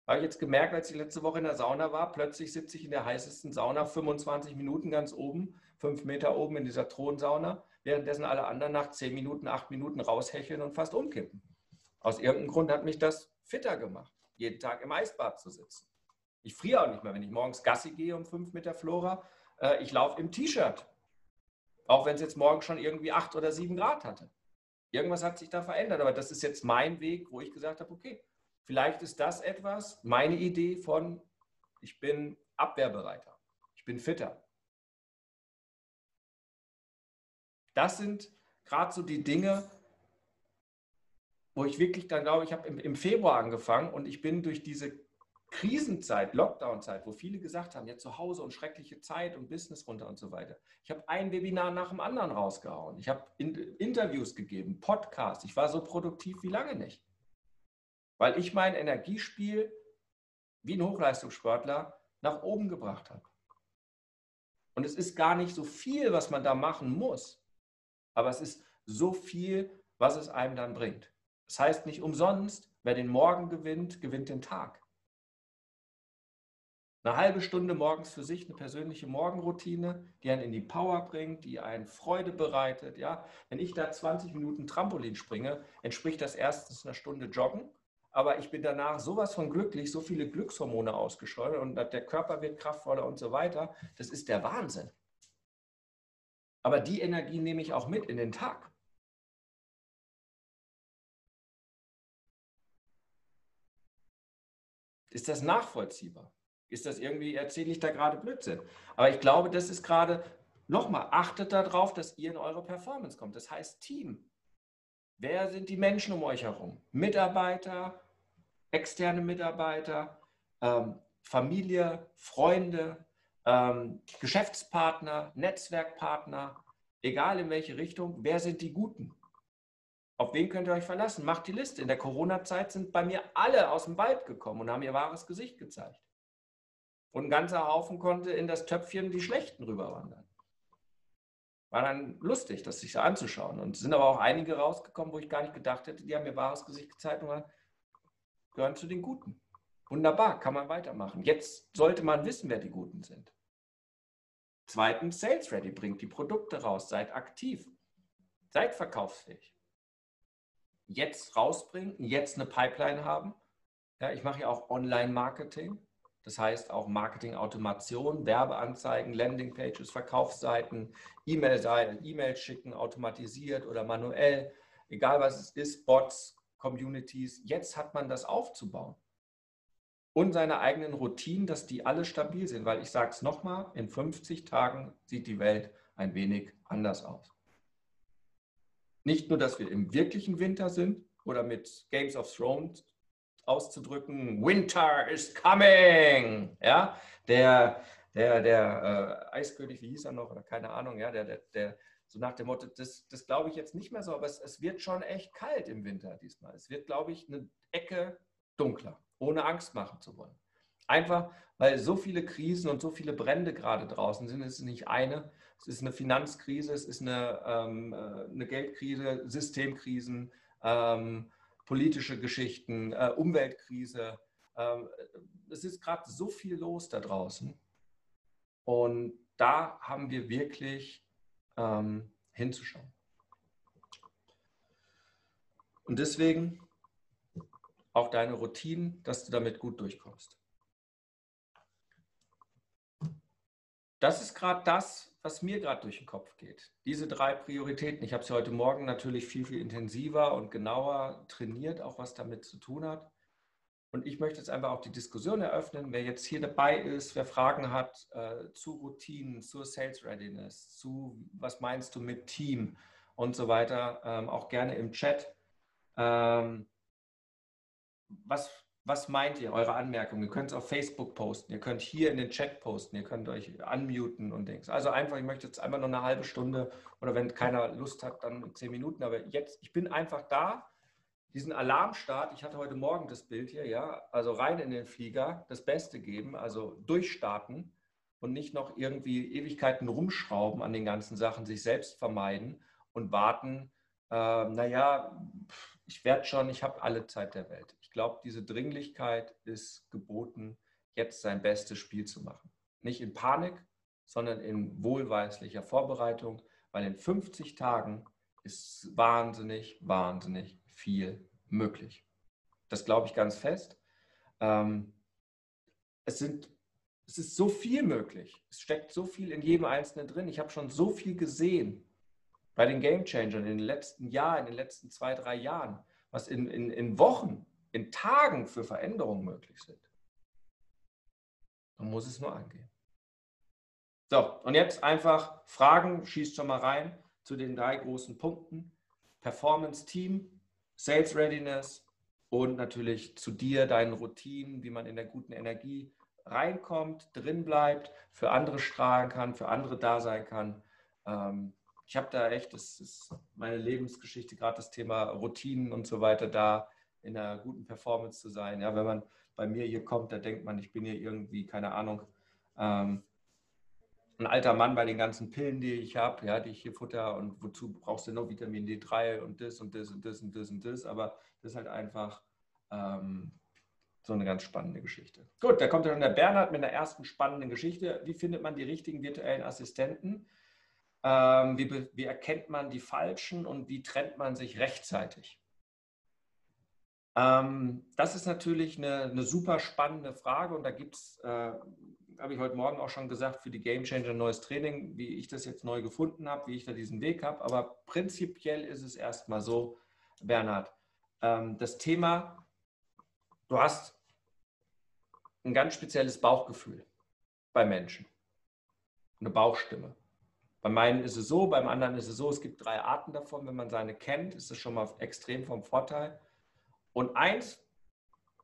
Habe ich jetzt gemerkt, als ich letzte Woche in der Sauna war, plötzlich sitze ich in der heißesten Sauna 25 Minuten ganz oben, fünf Meter oben in dieser Thronsauna, währenddessen alle anderen nach zehn Minuten, acht Minuten raushecheln und fast umkippen. Aus irgendeinem Grund hat mich das fitter gemacht, jeden Tag im Eisbad zu sitzen. Ich friere auch nicht mehr, wenn ich morgens Gassi gehe um fünf Meter Flora. Äh, ich laufe im T-Shirt, auch wenn es jetzt morgen schon irgendwie acht oder sieben Grad hatte. Irgendwas hat sich da verändert, aber das ist jetzt mein Weg, wo ich gesagt habe, okay, vielleicht ist das etwas, meine Idee von, ich bin abwehrbereiter, ich bin fitter. Das sind gerade so die Dinge, wo ich wirklich dann glaube, ich habe im, Februar angefangen und ich bin durch diese Krisenzeit, Lockdown-Zeit, wo viele gesagt haben, ja zu Hause und schreckliche Zeit und Business runter und so weiter. Ich habe ein Webinar nach dem anderen rausgehauen. Ich habe in Interviews gegeben, Podcasts. Ich war so produktiv wie lange nicht. Weil ich mein Energiespiel wie ein Hochleistungssportler nach oben gebracht habe. Und es ist gar nicht so viel, was man da machen muss. Aber es ist so viel, was es einem dann bringt. Das heißt nicht umsonst, wer den Morgen gewinnt, gewinnt den Tag. Eine halbe Stunde morgens für sich, eine persönliche Morgenroutine, die einen in die Power bringt, die einen Freude bereitet. Ja? Wenn ich da 20 Minuten Trampolin springe, entspricht das erstens einer Stunde Joggen, aber ich bin danach sowas von glücklich, so viele Glückshormone ausgeschleudert und der Körper wird kraftvoller und so weiter. Das ist der Wahnsinn. Aber die Energie nehme ich auch mit in den Tag. Ist das nachvollziehbar? Ist das irgendwie, erzähle ich da gerade Blödsinn. Aber ich glaube, das ist gerade, nochmal, achtet darauf, dass ihr in eure Performance kommt. Das heißt Team. Wer sind die Menschen um euch herum? Mitarbeiter, externe Mitarbeiter, ähm, Familie, Freunde, ähm, Geschäftspartner, Netzwerkpartner, egal in welche Richtung, wer sind die Guten? Auf wen könnt ihr euch verlassen? Macht die Liste. In der Corona-Zeit sind bei mir alle aus dem Wald gekommen und haben ihr wahres Gesicht gezeigt. Und ein ganzer Haufen konnte in das Töpfchen die Schlechten rüberwandern. War dann lustig, das sich so anzuschauen. Und es sind aber auch einige rausgekommen, wo ich gar nicht gedacht hätte, die haben mir wahres Gesicht gezeigt und gehören zu den Guten. Wunderbar, kann man weitermachen. Jetzt sollte man wissen, wer die Guten sind. Zweitens, Sales Ready, bringt die Produkte raus, seid aktiv, seid verkaufsfähig. Jetzt rausbringen, jetzt eine Pipeline haben. Ja, ich mache ja auch Online-Marketing. Das heißt auch Marketing-Automation, Werbeanzeigen, Landingpages, Verkaufsseiten, E-Mail-Seiten, E-Mails schicken, automatisiert oder manuell, egal was es ist, Bots, Communities. Jetzt hat man das aufzubauen. Und seine eigenen Routinen, dass die alle stabil sind, weil ich sage es nochmal, in 50 Tagen sieht die Welt ein wenig anders aus. Nicht nur, dass wir im wirklichen Winter sind oder mit Games of Thrones auszudrücken, Winter is coming. Ja, der, der, der äh, Eiskönig, wie hieß er noch, oder keine Ahnung, ja, der, der, der so nach dem Motto, das, das glaube ich jetzt nicht mehr so, aber es, es wird schon echt kalt im Winter diesmal. Es wird, glaube ich, eine Ecke dunkler, ohne Angst machen zu wollen. Einfach, weil so viele Krisen und so viele Brände gerade draußen sind. Es ist nicht eine, es ist eine Finanzkrise, es ist eine, ähm, äh, eine Geldkrise, Systemkrisen, ähm, politische Geschichten, äh, Umweltkrise. Ähm, es ist gerade so viel los da draußen. Und da haben wir wirklich ähm, hinzuschauen. Und deswegen auch deine Routinen, dass du damit gut durchkommst. Das ist gerade das, was mir gerade durch den Kopf geht. Diese drei Prioritäten. Ich habe sie heute Morgen natürlich viel, viel intensiver und genauer trainiert, auch was damit zu tun hat. Und ich möchte jetzt einfach auch die Diskussion eröffnen. Wer jetzt hier dabei ist, wer Fragen hat äh, zu Routinen, zur Sales Readiness, zu was meinst du mit Team und so weiter, ähm, auch gerne im Chat. Ähm, was, was meint ihr, eure Anmerkungen? Ihr könnt es auf Facebook posten, ihr könnt hier in den Chat posten, ihr könnt euch unmuten und Dings. Also einfach, ich möchte jetzt einfach nur eine halbe Stunde oder wenn keiner Lust hat, dann zehn Minuten. Aber jetzt, ich bin einfach da diesen Alarmstart, ich hatte heute Morgen das Bild hier, ja, also rein in den Flieger, das Beste geben, also durchstarten und nicht noch irgendwie Ewigkeiten rumschrauben an den ganzen Sachen, sich selbst vermeiden und warten, äh, naja, ich werde schon, ich habe alle Zeit der Welt. Glaube, diese Dringlichkeit ist geboten, jetzt sein bestes Spiel zu machen. Nicht in Panik, sondern in wohlweislicher Vorbereitung, weil in 50 Tagen ist wahnsinnig, wahnsinnig viel möglich. Das glaube ich ganz fest. Ähm, es, sind, es ist so viel möglich. Es steckt so viel in jedem Einzelnen drin. Ich habe schon so viel gesehen bei den Game Changern in den letzten Jahren, in den letzten zwei, drei Jahren, was in, in, in Wochen, in Tagen für Veränderungen möglich sind. Man muss es nur angehen. So, und jetzt einfach Fragen, schießt schon mal rein zu den drei großen Punkten. Performance Team, Sales Readiness und natürlich zu dir, deinen Routinen, wie man in der guten Energie reinkommt, drin bleibt, für andere strahlen kann, für andere da sein kann. Ähm, ich habe da echt, das ist meine Lebensgeschichte, gerade das Thema Routinen und so weiter, da in einer guten Performance zu sein. Ja, wenn man bei mir hier kommt, da denkt man, ich bin hier irgendwie, keine Ahnung, ähm, ein alter Mann bei den ganzen Pillen, die ich habe, ja, die ich hier futter und wozu brauchst du noch Vitamin D3 und das und das und das und das und das, aber das ist halt einfach ähm, so eine ganz spannende Geschichte. Gut, da kommt dann der Bernhard mit einer ersten spannenden Geschichte. Wie findet man die richtigen virtuellen Assistenten? Ähm, wie, wie, erkennt man die falschen und wie trennt man sich rechtzeitig? Ähm, das ist natürlich eine, eine, super spannende Frage und da gibt es äh, habe ich heute Morgen auch schon gesagt, für die Game Changer neues Training, wie ich das jetzt neu gefunden habe, wie ich da diesen Weg habe. Aber prinzipiell ist es erstmal so, Bernhard, ähm, das Thema, du hast ein ganz spezielles Bauchgefühl bei Menschen, eine Bauchstimme. Bei meinen ist es so, beim anderen ist es so, es gibt drei Arten davon. Wenn man seine kennt, ist es schon mal extrem vom Vorteil. Und eins,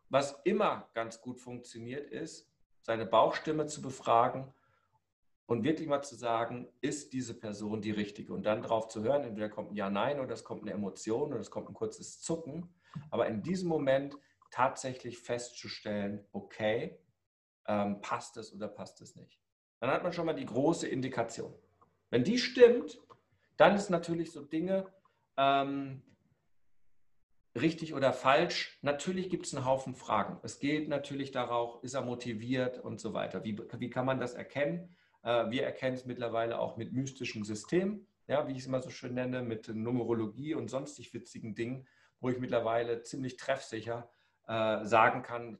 was immer ganz gut funktioniert, ist, seine Bauchstimme zu befragen und wirklich mal zu sagen, ist diese Person die richtige? Und dann darauf zu hören, entweder kommt ein Ja, Nein oder es kommt eine Emotion oder es kommt ein kurzes Zucken. Aber in diesem Moment tatsächlich festzustellen, okay, ähm, passt es oder passt es nicht. Dann hat man schon mal die große Indikation. Wenn die stimmt, dann ist natürlich so Dinge, ähm, richtig oder falsch? Natürlich gibt es einen Haufen Fragen. Es geht natürlich darauf, ist er motiviert und so weiter. Wie, wie kann man das erkennen? Äh, wir erkennen es mittlerweile auch mit mystischen Systemen, ja, wie ich es immer so schön nenne, mit Numerologie und sonstig witzigen Dingen, wo ich mittlerweile ziemlich treffsicher äh, sagen kann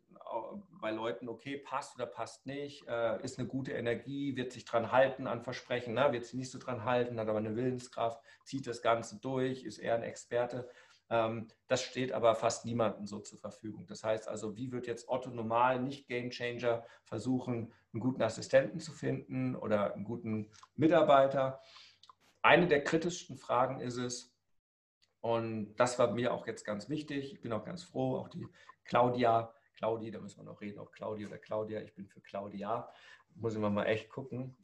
bei Leuten, okay, passt oder passt nicht, äh, ist eine gute Energie, wird sich dran halten an Versprechen, na, wird sich nicht so dran halten, hat aber eine Willenskraft, zieht das Ganze durch, ist eher ein Experte. Ähm, das steht aber fast niemandem so zur Verfügung. Das heißt also, wie wird jetzt Otto normal, nicht Game Changer, versuchen, einen guten Assistenten zu finden oder einen guten Mitarbeiter? Eine der kritischsten Fragen ist es, und das war mir auch jetzt ganz wichtig, ich bin auch ganz froh, auch die Claudia, Claudi, da müssen wir noch reden, ob Claudi oder Claudia. Ich bin für Claudia. Muss ich mal echt gucken.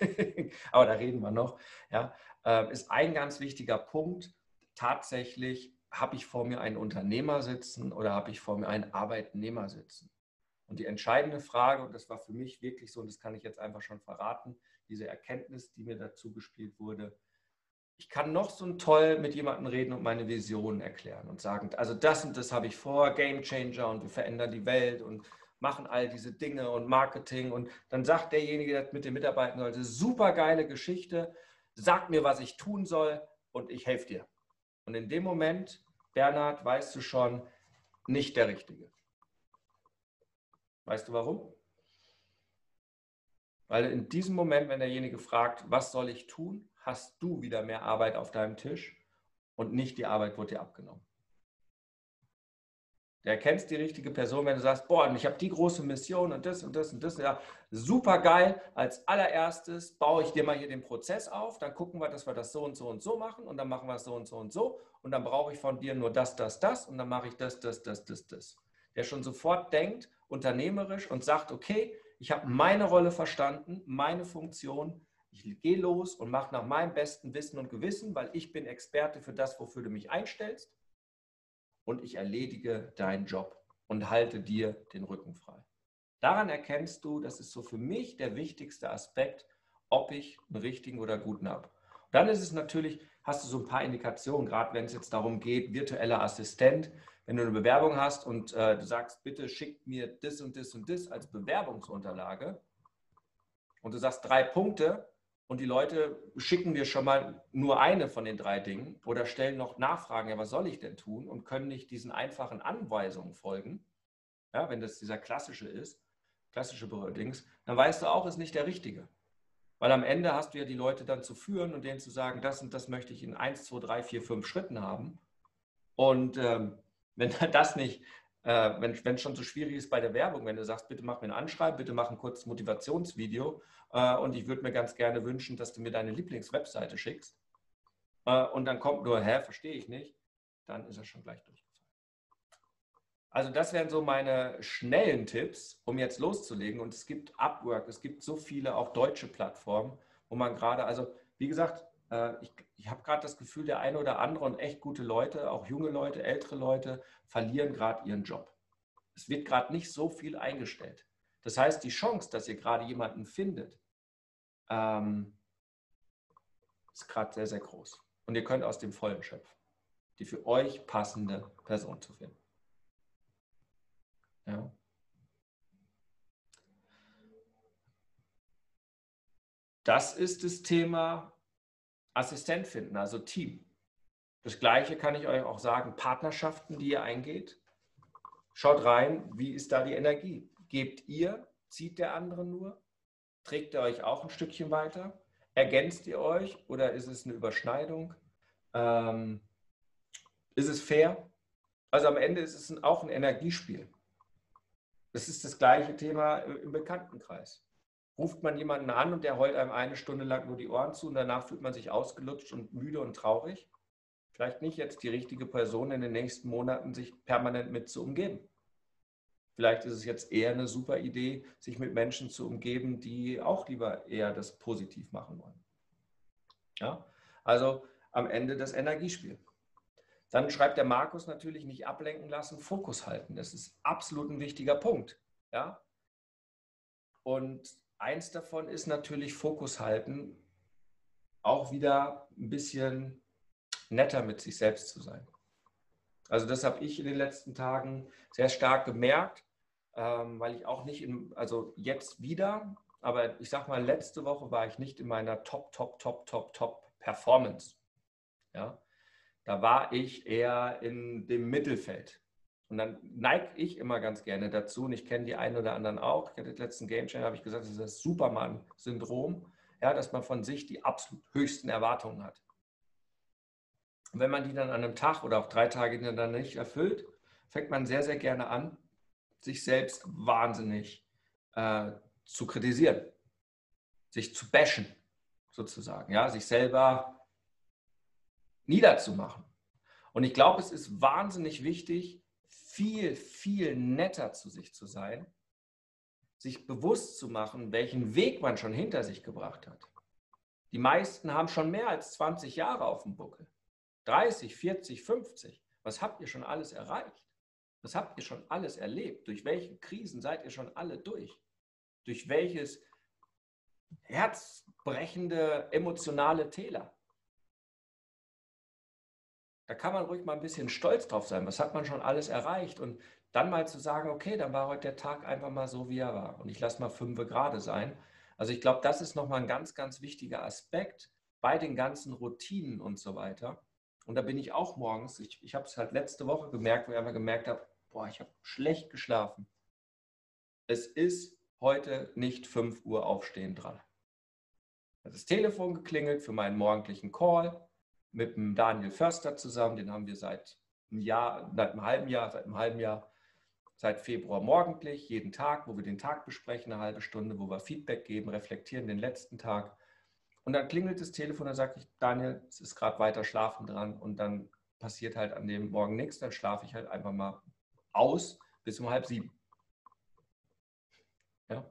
Aber da reden wir noch. Ja, äh, ist ein ganz wichtiger Punkt. Tatsächlich habe ich vor mir einen Unternehmer sitzen oder habe ich vor mir einen Arbeitnehmer sitzen? Und die entscheidende Frage, und das war für mich wirklich so, und das kann ich jetzt einfach schon verraten, diese Erkenntnis, die mir dazu gespielt wurde, ich kann noch so toll mit jemandem reden und meine Vision erklären und sagen, also das und das habe ich vor, Game Changer und wir verändern die Welt und machen all diese Dinge und Marketing und dann sagt derjenige, der mit den Mitarbeitern sollte, super geile Geschichte, sag mir, was ich tun soll und ich helfe dir. Und in dem Moment, Bernhard, weißt du schon, nicht der Richtige. Weißt du warum? Weil in diesem Moment, wenn derjenige fragt, was soll ich tun, hast du wieder mehr Arbeit auf deinem Tisch und nicht die Arbeit wird dir abgenommen. Du erkennst die richtige Person, wenn du sagst, boah, ich habe die große Mission und das und das und das. Ja, super geil. Als allererstes baue ich dir mal hier den Prozess auf, dann gucken wir, dass wir das so und so und so machen und dann machen wir es so und so und so und dann brauche ich von dir nur das, das, das und dann mache ich das, das, das, das, das. Der schon sofort denkt, unternehmerisch und sagt, okay, ich habe meine Rolle verstanden, meine Funktion, ich gehe los und mache nach meinem besten Wissen und Gewissen, weil ich bin Experte für das, wofür du mich einstellst und ich erledige deinen Job und halte dir den Rücken frei. Daran erkennst du, das ist so für mich der wichtigste Aspekt, ob ich einen richtigen oder guten habe. Dann ist es natürlich, hast du so ein paar Indikationen, gerade wenn es jetzt darum geht, virtueller Assistent, wenn du eine Bewerbung hast und äh, du sagst, bitte schickt mir das und das und das als Bewerbungsunterlage und du sagst drei Punkte und die Leute schicken dir schon mal nur eine von den drei Dingen oder stellen noch Nachfragen, ja, was soll ich denn tun und können nicht diesen einfachen Anweisungen folgen, ja, wenn das dieser klassische ist, klassische Dings, dann weißt du auch, ist nicht der richtige. Weil am Ende hast du ja die Leute dann zu führen und denen zu sagen, das und das möchte ich in 1, 2, 3, 4, 5 Schritten haben. Und ähm, wenn das nicht, äh, wenn es schon so schwierig ist bei der Werbung, wenn du sagst, bitte mach mir ein Anschreiben, bitte mach ein kurzes Motivationsvideo äh, und ich würde mir ganz gerne wünschen, dass du mir deine Lieblingswebseite schickst äh, und dann kommt nur, hä, verstehe ich nicht, dann ist er schon gleich durchgefallen. Also das wären so meine schnellen Tipps, um jetzt loszulegen. Und es gibt Upwork, es gibt so viele auch deutsche Plattformen, wo man gerade, also wie gesagt, äh, ich, ich habe gerade das Gefühl, der eine oder andere und echt gute Leute, auch junge Leute, ältere Leute, verlieren gerade ihren Job. Es wird gerade nicht so viel eingestellt. Das heißt, die Chance, dass ihr gerade jemanden findet, ähm, ist gerade sehr, sehr groß. Und ihr könnt aus dem Vollen schöpfen, die für euch passende Person zu finden. Ja. Das ist das Thema Assistent finden, also Team. Das gleiche kann ich euch auch sagen, Partnerschaften, die ihr eingeht. Schaut rein, wie ist da die Energie? Gebt ihr, zieht der andere nur? Trägt er euch auch ein Stückchen weiter? Ergänzt ihr euch oder ist es eine Überschneidung? Ähm, ist es fair? Also am Ende ist es auch ein Energiespiel. Das ist das gleiche Thema im Bekanntenkreis ruft man jemanden an und der heult einem eine Stunde lang nur die Ohren zu und danach fühlt man sich ausgelutscht und müde und traurig. Vielleicht nicht jetzt die richtige Person in den nächsten Monaten, sich permanent mit zu umgeben. Vielleicht ist es jetzt eher eine super Idee, sich mit Menschen zu umgeben, die auch lieber eher das positiv machen wollen. Ja? Also am Ende das Energiespiel. Dann schreibt der Markus natürlich nicht ablenken lassen, Fokus halten. Das ist absolut ein wichtiger Punkt. Ja? Und eins davon ist natürlich Fokus halten, auch wieder ein bisschen netter mit sich selbst zu sein. Also das habe ich in den letzten Tagen sehr stark gemerkt, ähm, weil ich auch nicht, in, also jetzt wieder, aber ich sage mal, letzte Woche war ich nicht in meiner Top, Top, Top, Top, Top Performance. Ja, da war ich eher in dem Mittelfeld. Und dann neige ich immer ganz gerne dazu, und ich kenne die einen oder anderen auch. Ich hatte den letzten Game habe ich gesagt, das ist das Superman-Syndrom, ja, dass man von sich die absolut höchsten Erwartungen hat. Und wenn man die dann an einem Tag oder auch drei Tage dann nicht erfüllt, fängt man sehr, sehr gerne an, sich selbst wahnsinnig äh, zu kritisieren, sich zu bashen, sozusagen, ja, sich selber niederzumachen. Und ich glaube, es ist wahnsinnig wichtig, viel, viel netter zu sich zu sein, sich bewusst zu machen, welchen Weg man schon hinter sich gebracht hat. Die meisten haben schon mehr als 20 Jahre auf dem Buckel. 30, 40, 50. Was habt ihr schon alles erreicht? Was habt ihr schon alles erlebt? Durch welche Krisen seid ihr schon alle durch? Durch welches herzbrechende emotionale Täler? Da kann man ruhig mal ein bisschen stolz drauf sein. Was hat man schon alles erreicht? Und dann mal zu sagen, okay, dann war heute der Tag einfach mal so, wie er war. Und ich lasse mal fünf gerade sein. Also ich glaube, das ist nochmal ein ganz, ganz wichtiger Aspekt bei den ganzen Routinen und so weiter. Und da bin ich auch morgens, ich, ich habe es halt letzte Woche gemerkt, wo ich einfach gemerkt habe, boah, ich habe schlecht geschlafen. Es ist heute nicht 5 Uhr aufstehen dran. Das Telefon geklingelt für meinen morgendlichen Call mit dem Daniel Förster zusammen. Den haben wir seit einem Jahr, seit einem halben Jahr, seit einem halben Jahr, seit Februar morgendlich, jeden Tag, wo wir den Tag besprechen, eine halbe Stunde, wo wir Feedback geben, reflektieren den letzten Tag. Und dann klingelt das Telefon, dann sage ich, Daniel, es ist gerade weiter schlafen dran und dann passiert halt an dem Morgen nichts, dann schlafe ich halt einfach mal aus bis um halb sieben. Ja,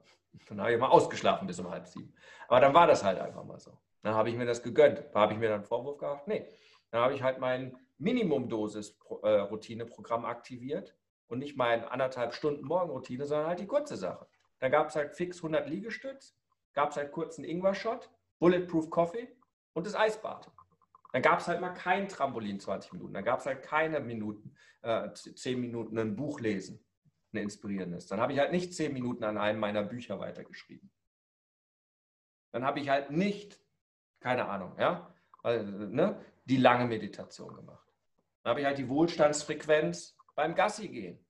dann habe ich mal ausgeschlafen bis um halb sieben. Aber dann war das halt einfach mal so. Dann habe ich mir das gegönnt. Da habe ich mir dann Vorwurf gemacht? Nee. Dann habe ich halt mein Minimumdosis-Routineprogramm aktiviert und nicht mein anderthalb Stunden Morgenroutine, sondern halt die kurze Sache. Da gab es halt fix 100 Liegestütz, gab es halt kurzen Ingwer-Shot, Bulletproof Coffee und das Eisbad. Dann gab es halt mal kein Trampolin 20 Minuten. Dann gab es halt keine Minuten, äh, 10 Minuten ein Buch lesen, ein inspirierendes. Dann habe ich halt nicht 10 Minuten an einem meiner Bücher weitergeschrieben. Dann habe ich halt nicht keine Ahnung, ja, also, ne, die lange Meditation gemacht. Dann habe ich halt die Wohlstandsfrequenz beim Gassi gehen.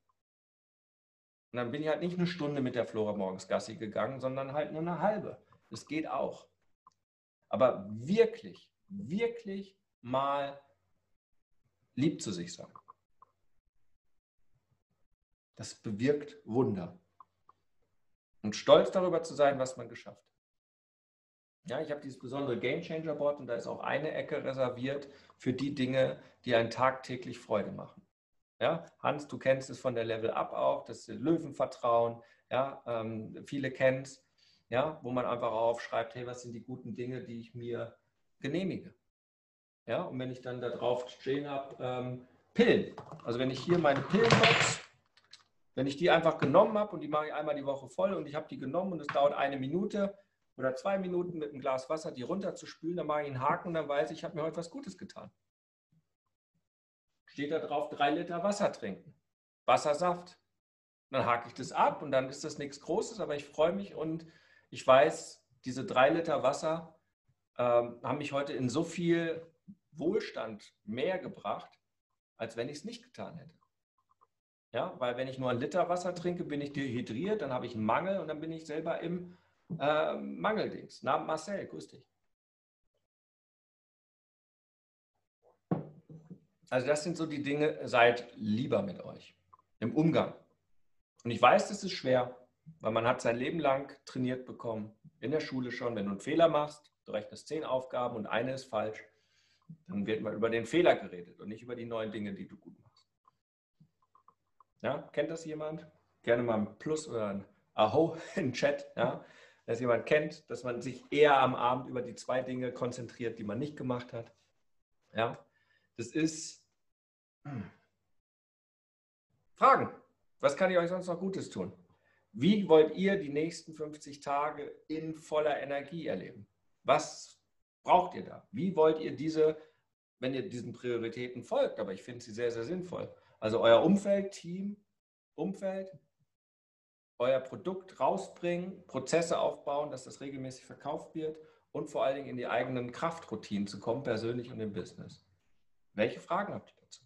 Und dann bin ich halt nicht eine Stunde mit der Flora morgens Gassi gegangen, sondern halt nur eine halbe. Das geht auch. Aber wirklich, wirklich mal lieb zu sich sein. Das bewirkt Wunder. Und stolz darüber zu sein, was man geschafft hat. Ja, ich habe dieses besondere Game Changer Board und da ist auch eine Ecke reserviert für die Dinge, die einen tagtäglich Freude machen. Ja, Hans, du kennst es von der Level Up auch, das Löwenvertrauen. Ja, ähm, viele kennen es, ja, wo man einfach aufschreibt, hey, was sind die guten Dinge, die ich mir genehmige? Ja, und wenn ich dann da drauf stehen habe, ähm, Pillen. Also wenn ich hier meine Pillenbox, wenn ich die einfach genommen habe und die mache ich einmal die Woche voll und ich habe die genommen und es dauert eine Minute, oder zwei Minuten mit einem Glas Wasser die runterzuspülen, dann mache ich einen Haken und dann weiß ich, ich habe mir heute was Gutes getan. Steht da drauf, drei Liter Wasser trinken. Wassersaft. Dann hake ich das ab und dann ist das nichts Großes, aber ich freue mich und ich weiß, diese drei Liter Wasser ähm, haben mich heute in so viel Wohlstand mehr gebracht, als wenn ich es nicht getan hätte. Ja, weil wenn ich nur ein Liter Wasser trinke, bin ich dehydriert, dann habe ich einen Mangel und dann bin ich selber im äh, Mangeldings. Na, Marcel, grüß dich. Also das sind so die Dinge, seid lieber mit euch im Umgang. Und ich weiß, das ist schwer, weil man hat sein Leben lang trainiert bekommen, in der Schule schon, wenn du einen Fehler machst, du rechnest zehn Aufgaben und eine ist falsch, dann wird mal über den Fehler geredet und nicht über die neuen Dinge, die du gut machst. Ja, kennt das jemand? Gerne mal ein Plus oder ein Aho im Chat. Ja? Dass jemand kennt, dass man sich eher am Abend über die zwei Dinge konzentriert, die man nicht gemacht hat. Ja, das ist hm. Fragen. Was kann ich euch sonst noch Gutes tun? Wie wollt ihr die nächsten 50 Tage in voller Energie erleben? Was braucht ihr da? Wie wollt ihr diese, wenn ihr diesen Prioritäten folgt, aber ich finde sie sehr, sehr sinnvoll. Also euer Umfeld, Team, Umfeld, euer Produkt rausbringen, Prozesse aufbauen, dass das regelmäßig verkauft wird und vor allen Dingen in die eigenen Kraftroutinen zu kommen, persönlich und im Business. Welche Fragen habt ihr dazu?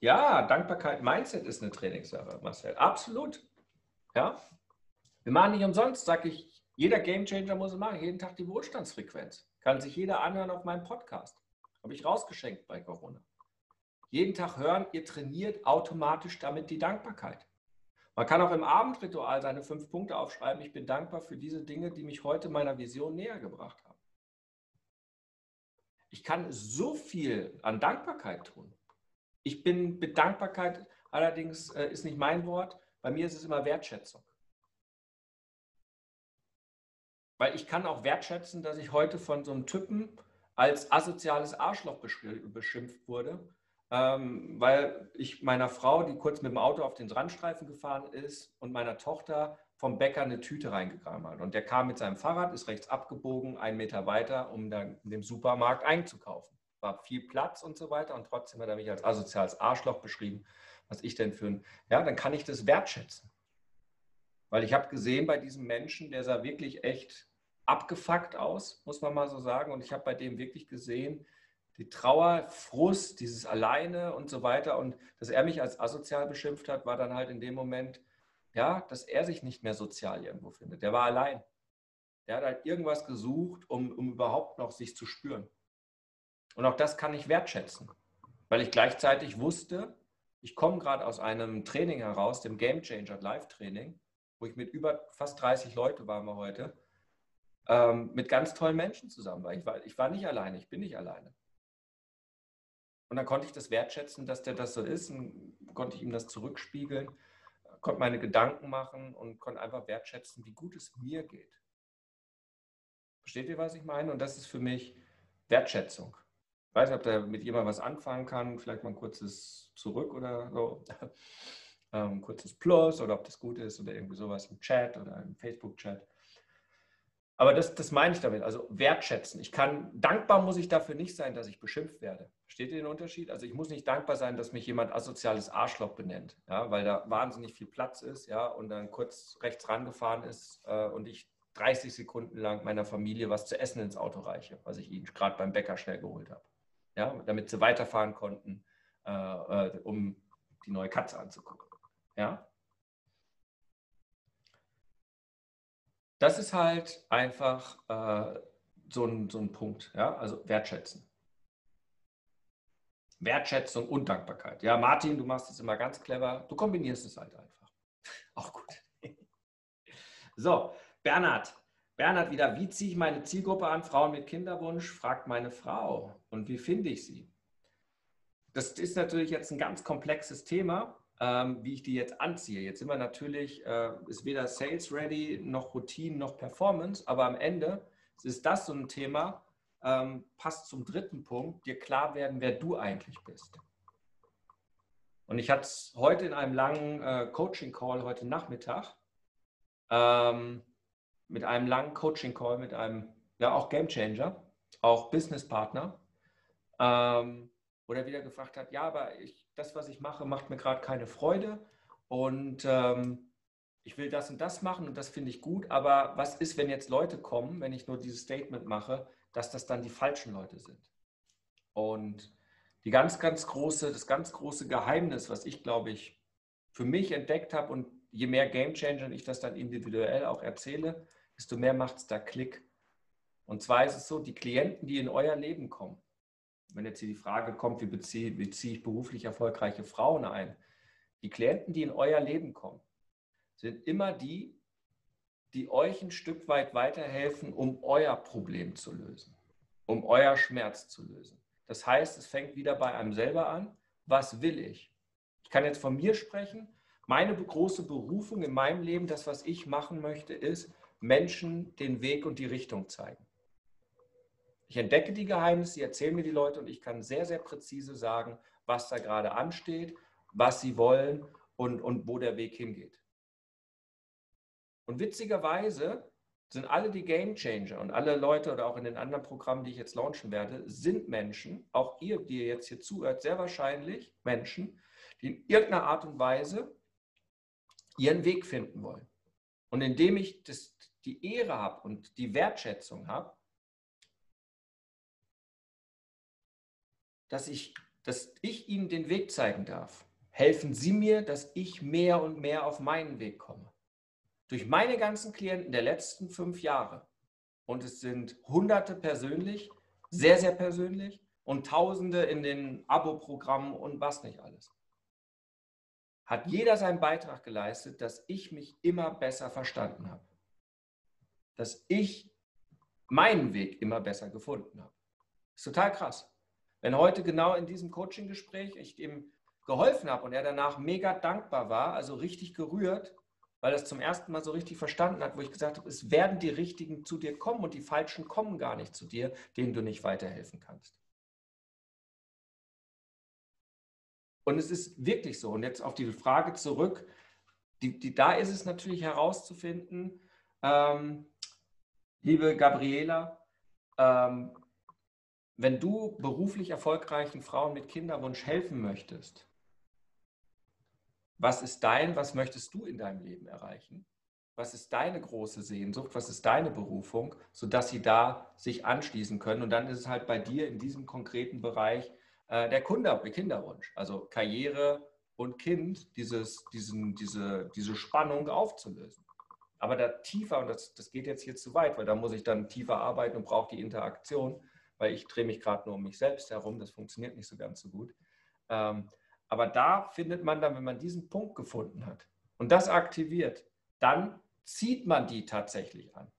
Ja, Dankbarkeit, Mindset ist eine Trainingssache, Marcel. Absolut. Ja. Wir machen nicht umsonst, sage ich, jeder Gamechanger muss es machen, jeden Tag die Wohlstandsfrequenz. Kann sich jeder anhören auf meinem Podcast. Habe ich rausgeschenkt bei Corona. Jeden Tag hören, ihr trainiert automatisch damit die Dankbarkeit. Man kann auch im Abendritual seine fünf Punkte aufschreiben. Ich bin dankbar für diese Dinge, die mich heute meiner Vision näher gebracht haben. Ich kann so viel an Dankbarkeit tun. Ich bin Bedankbarkeit allerdings äh, ist nicht mein Wort. Bei mir ist es immer Wertschätzung. Weil ich kann auch wertschätzen, dass ich heute von so einem Typen als asoziales Arschloch beschimpft wurde, ähm, weil ich meiner Frau, die kurz mit dem Auto auf den Randstreifen gefahren ist, und meiner Tochter vom Bäcker eine Tüte reingegraben hat. Und der kam mit seinem Fahrrad, ist rechts abgebogen, einen Meter weiter, um dann in dem Supermarkt einzukaufen. War viel Platz und so weiter und trotzdem hat er mich als asoziales Arschloch beschrieben. Was ich denn für ein, ja, dann kann ich das wertschätzen. Weil ich habe gesehen bei diesem Menschen, der sah wirklich echt abgefuckt aus, muss man mal so sagen. Und ich habe bei dem wirklich gesehen, die Trauer, Frust, dieses Alleine und so weiter. Und dass er mich als asozial beschimpft hat, war dann halt in dem Moment, ja, dass er sich nicht mehr sozial irgendwo findet. Der war allein. Der hat halt irgendwas gesucht, um, um überhaupt noch sich zu spüren. Und auch das kann ich wertschätzen, weil ich gleichzeitig wusste, ich komme gerade aus einem Training heraus, dem Game Changer Live Training, wo ich mit über fast 30 Leute waren wir heute, ähm, mit ganz tollen Menschen zusammen war. Ich, war. ich war nicht alleine, ich bin nicht alleine. Und dann konnte ich das wertschätzen, dass der das so ist und konnte ich ihm das zurückspiegeln, konnte meine Gedanken machen und konnte einfach wertschätzen, wie gut es mir geht. Versteht ihr, was ich meine? Und das ist für mich Wertschätzung. Ich weiß nicht, ob da mit jemand was anfangen kann, vielleicht mal ein kurzes Zurück oder so, ein ähm, kurzes Plus oder ob das gut ist oder irgendwie sowas im Chat oder im Facebook-Chat. Aber das, das meine ich damit, also wertschätzen. Ich kann, dankbar muss ich dafür nicht sein, dass ich beschimpft werde. Versteht ihr den Unterschied? Also ich muss nicht dankbar sein, dass mich jemand asoziales Arschloch benennt, ja, weil da wahnsinnig viel Platz ist, ja, und dann kurz rechts rangefahren ist äh, und ich 30 Sekunden lang meiner Familie was zu essen ins Auto reiche, was ich ihnen gerade beim Bäcker schnell geholt habe. Ja, damit sie weiterfahren konnten, äh, äh, um die neue Katze anzugucken. Ja, das ist halt einfach äh, so, ein, so ein Punkt, ja, also wertschätzen. Wertschätzung und Dankbarkeit. Ja, Martin, du machst es immer ganz clever. Du kombinierst es halt einfach. Auch gut. So, Bernhard. Bernhard wieder, wie ziehe ich meine Zielgruppe an? Frauen mit Kinderwunsch, fragt meine Frau. Und wie finde ich sie? Das ist natürlich jetzt ein ganz komplexes Thema ähm, wie ich die jetzt anziehe. Jetzt sind wir natürlich, äh, ist weder Sales ready noch Routine noch Performance, aber am Ende ist das so ein Thema, ähm, passt zum dritten Punkt, dir klar werden, wer du eigentlich bist. Und ich hatte es heute in einem langen äh, Coaching-Call heute Nachmittag ähm, mit einem langen Coaching-Call mit einem, ja auch Game Changer, auch Business-Partner, ähm, wo er wieder gefragt hat, ja, aber ich das, was ich mache, macht mir gerade keine Freude und ähm, ich will das und das machen und das finde ich gut, aber was ist, wenn jetzt Leute kommen, wenn ich nur dieses Statement mache, dass das dann die falschen Leute sind? Und die ganz, ganz große, das ganz große Geheimnis, was ich glaube ich für mich entdeckt habe und je mehr Game Changer ich das dann individuell auch erzähle, desto mehr macht es da Klick. Und zwar ist es so, die Klienten, die in euer Leben kommen, wenn jetzt hier die Frage kommt, wie beziehe, beziehe ich beruflich erfolgreiche Frauen ein? Die Klienten, die in euer Leben kommen, sind immer die, die euch ein Stück weit weiterhelfen, um euer Problem zu lösen, um euer Schmerz zu lösen. Das heißt, es fängt wieder bei einem selber an. Was will ich? Ich kann jetzt von mir sprechen. Meine große Berufung in meinem Leben, das, was ich machen möchte, ist, Menschen den Weg und die Richtung zeigen. Ich entdecke die Geheimnisse, sie erzählen mir die Leute und ich kann sehr, sehr präzise sagen, was da gerade ansteht, was sie wollen und, und wo der Weg hingeht. Und witzigerweise sind alle die Game Changer und alle Leute oder auch in den anderen Programmen, die ich jetzt launchen werde, sind Menschen, auch ihr, die ihr jetzt hier zuhört, sehr wahrscheinlich Menschen, die in irgendeiner Art und Weise ihren Weg finden wollen. Und indem ich das, die Ehre habe und die Wertschätzung habe, dass ich, dass ich Ihnen den Weg zeigen darf. Helfen Sie mir, dass ich mehr und mehr auf meinen Weg komme. Durch meine ganzen Klienten der letzten fünf Jahre, und es sind Hunderte persönlich, sehr, sehr persönlich, und Tausende in den Abo-Programmen und was nicht alles. hat jeder seinen Beitrag geleistet, dass ich mich immer besser verstanden habe. Dass ich meinen Weg immer besser gefunden habe. Ist total krass. Wenn heute genau in diesem Coaching-Gespräch ich ihm geholfen habe und er danach mega dankbar war, also richtig gerührt, weil er es zum ersten Mal so richtig verstanden hat, wo ich gesagt habe, es werden die Richtigen zu dir kommen und die Falschen kommen gar nicht zu dir, denen du nicht weiterhelfen kannst. Und es ist wirklich so. Und jetzt auf die Frage zurück, die, die, da ist es natürlich herauszufinden, ähm, liebe Gabriela, ähm, wenn du beruflich erfolgreichen Frauen mit Kinderwunsch helfen möchtest, was ist dein, was möchtest du in deinem Leben erreichen? Was ist deine große Sehnsucht? Was ist deine Berufung, sodass sie da sich anschließen können? Und dann ist es halt bei dir in diesem konkreten Bereich äh, der Kunde, Kinderwunsch, also Karriere und Kind, dieses, diesen, diese, diese Spannung aufzulösen. Aber da tiefer, und das, das geht jetzt hier zu weit, weil da muss ich dann tiefer arbeiten und brauche die Interaktion, weil ich drehe mich gerade nur um mich selbst herum, das funktioniert nicht so ganz so gut. Ähm, aber da findet man dann, wenn man diesen Punkt gefunden hat und das aktiviert, dann zieht man die tatsächlich an.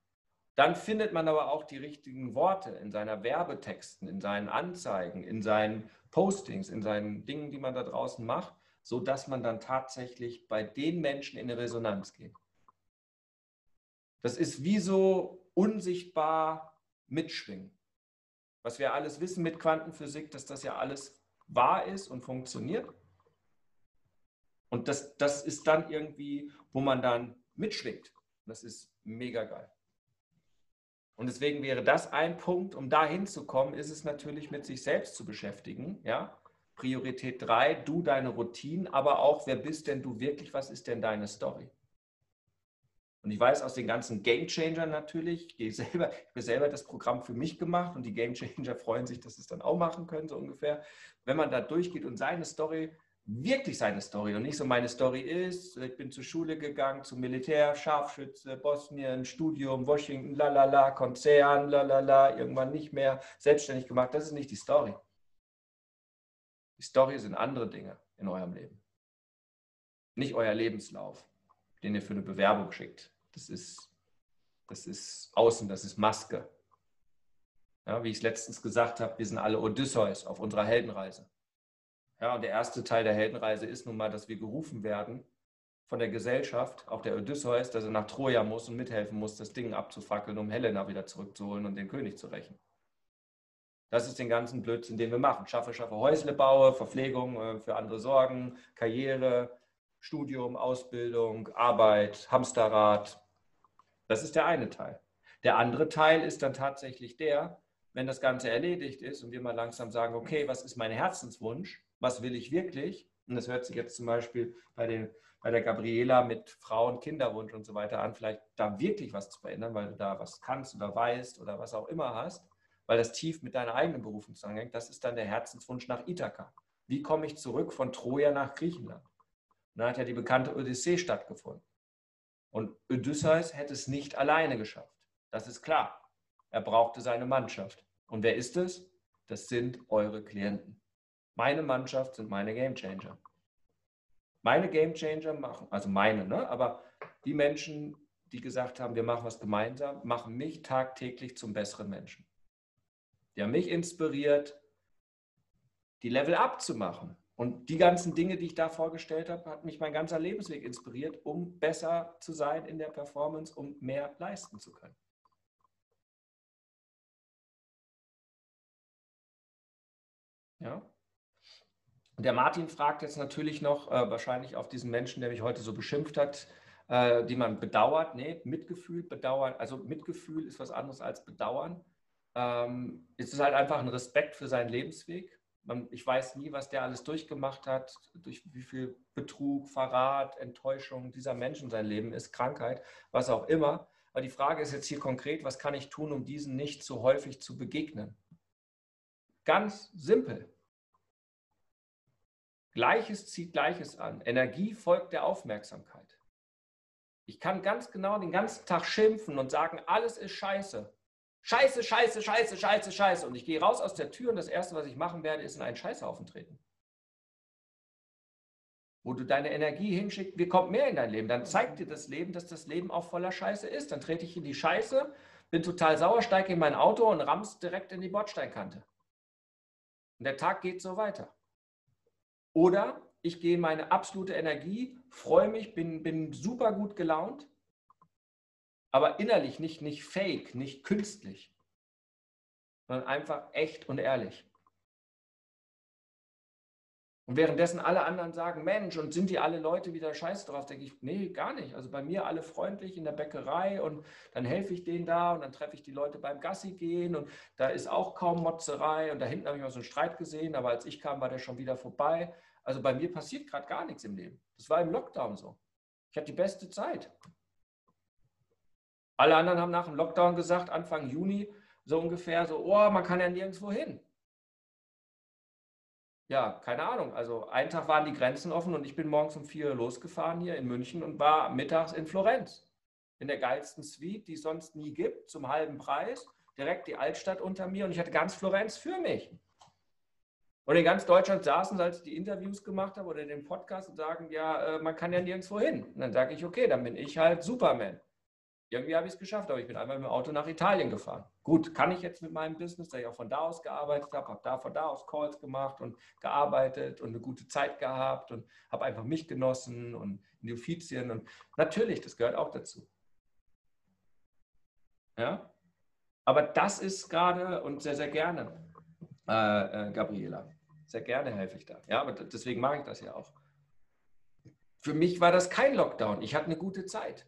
Dann findet man aber auch die richtigen Worte in seiner Werbetexten, in seinen Anzeigen, in seinen Postings, in seinen Dingen, die man da draußen macht, sodass man dann tatsächlich bei den Menschen in eine Resonanz geht. Das ist wie so unsichtbar mitschwingen. Was wir alles wissen mit Quantenphysik, dass das ja alles wahr ist und funktioniert. Und das, das ist dann irgendwie, wo man dann mitschwingt. Das ist mega geil. Und deswegen wäre das ein Punkt, um da hinzukommen, ist es natürlich mit sich selbst zu beschäftigen. Ja? Priorität 3, du deine Routinen, aber auch, wer bist denn du wirklich, was ist denn deine Story? Und ich weiß aus den ganzen Game Changern natürlich, ich, selber, ich habe selber das Programm für mich gemacht und die Game Changer freuen sich, dass sie es dann auch machen können, so ungefähr. Wenn man da durchgeht und seine Story wirklich seine Story und nicht so meine Story ist, ich bin zur Schule gegangen, zum Militär, Scharfschütze, Bosnien, Studium, Washington, lalala, Konzern, lalala, irgendwann nicht mehr, selbstständig gemacht. Das ist nicht die Story. Die Story sind andere Dinge in eurem Leben. Nicht euer Lebenslauf, den ihr für eine Bewerbung schickt. Das ist, das ist außen, das ist Maske. Ja, wie ich es letztens gesagt habe, wir sind alle Odysseus auf unserer Heldenreise. Ja, und der erste Teil der Heldenreise ist nun mal, dass wir gerufen werden von der Gesellschaft, auch der Odysseus, dass er nach Troja muss und mithelfen muss, das Ding abzufackeln, um Helena wieder zurückzuholen und den König zu rächen. Das ist den ganzen Blödsinn, den wir machen. Schaffe, schaffe Häusle baue, Verpflegung äh, für andere Sorgen, Karriere, Studium, Ausbildung, Arbeit, Hamsterrad. Das ist der eine Teil. Der andere Teil ist dann tatsächlich der, wenn das Ganze erledigt ist und wir mal langsam sagen, okay, was ist mein Herzenswunsch? was will ich wirklich? Und das hört sich jetzt zum Beispiel bei, den, bei der Gabriela mit Frauen, Kinderwunsch und so weiter an, vielleicht da wirklich was zu verändern, weil du da was kannst oder weißt oder was auch immer hast, weil das tief mit deiner eigenen Berufung zusammenhängt. Das ist dann der Herzenswunsch nach Ithaka. Wie komme ich zurück von Troja nach Griechenland? Und dann hat ja die bekannte Odyssee stattgefunden. Und Odysseus hätte es nicht alleine geschafft. Das ist klar. Er brauchte seine Mannschaft. Und wer ist es? Das sind eure Klienten. Meine Mannschaft sind meine Gamechanger. Meine Gamechanger machen, also meine, ne? aber die Menschen, die gesagt haben, wir machen was gemeinsam, machen mich tagtäglich zum besseren Menschen. Die haben mich inspiriert, die Level up zu machen. Und die ganzen Dinge, die ich da vorgestellt habe, hat mich mein ganzer Lebensweg inspiriert, um besser zu sein in der Performance, um mehr leisten zu können. Ja. Der Martin fragt jetzt natürlich noch, äh, wahrscheinlich auf diesen Menschen, der mich heute so beschimpft hat, äh, die man bedauert. Nee, Mitgefühl, Bedauern. Also Mitgefühl ist was anderes als Bedauern. Ähm, es ist halt einfach ein Respekt für seinen Lebensweg. Man, ich weiß nie, was der alles durchgemacht hat, durch wie viel Betrug, Verrat, Enttäuschung dieser Menschen sein Leben ist, Krankheit, was auch immer. Aber die Frage ist jetzt hier konkret, was kann ich tun, um diesen nicht so häufig zu begegnen? Ganz simpel. Gleiches zieht Gleiches an. Energie folgt der Aufmerksamkeit. Ich kann ganz genau den ganzen Tag schimpfen und sagen, alles ist scheiße. Scheiße, scheiße, scheiße, scheiße, scheiße. Und ich gehe raus aus der Tür und das Erste, was ich machen werde, ist in einen Scheißhaufen treten. wo du deine Energie hinschickst, wie kommt mehr in dein Leben? Dann zeigt dir das Leben, dass das Leben auch voller Scheiße ist. Dann trete ich in die Scheiße, bin total sauer, steige in mein Auto und rammst direkt in die Bordsteinkante. Und der Tag geht so weiter. Oder ich gehe meine absolute Energie, freue mich, bin, bin super gut gelaunt, aber innerlich nicht, nicht fake, nicht künstlich, sondern einfach echt und ehrlich. Und währenddessen alle anderen sagen, Mensch, und sind die alle Leute wieder scheiße drauf, denke ich, nee, gar nicht. Also bei mir alle freundlich in der Bäckerei und dann helfe ich denen da und dann treffe ich die Leute beim Gassi gehen und da ist auch kaum Motzerei und da hinten habe ich mal so einen Streit gesehen, aber als ich kam, war der schon wieder vorbei. Also bei mir passiert gerade gar nichts im Leben. Das war im Lockdown so. Ich hatte die beste Zeit. Alle anderen haben nach dem Lockdown gesagt, Anfang Juni so ungefähr so, oh, man kann ja nirgendwo hin ja, keine Ahnung. Also einen Tag waren die Grenzen offen und ich bin morgens um vier losgefahren hier in München und war mittags in Florenz. In der geilsten Suite, die es sonst nie gibt, zum halben Preis. Direkt die Altstadt unter mir und ich hatte ganz Florenz für mich. Und in ganz Deutschland saßen, als ich die Interviews gemacht habe oder den Podcast und sagen, ja, äh, man kann ja nirgendwo hin. Und dann sage ich, okay, dann bin ich halt Superman irgendwie habe ich es geschafft, aber ich bin einmal mit dem Auto nach Italien gefahren. Gut, kann ich jetzt mit meinem Business, da ich auch von da aus gearbeitet habe, habe da von da aus Calls gemacht und gearbeitet und eine gute Zeit gehabt und habe einfach mich genossen und in die Offizien und natürlich, das gehört auch dazu. Ja, aber das ist gerade und sehr, sehr gerne, äh, äh, Gabriela. Sehr gerne helfe ich da. Ja, aber deswegen mache ich das ja auch. Für mich war das kein Lockdown. Ich hatte eine gute Zeit.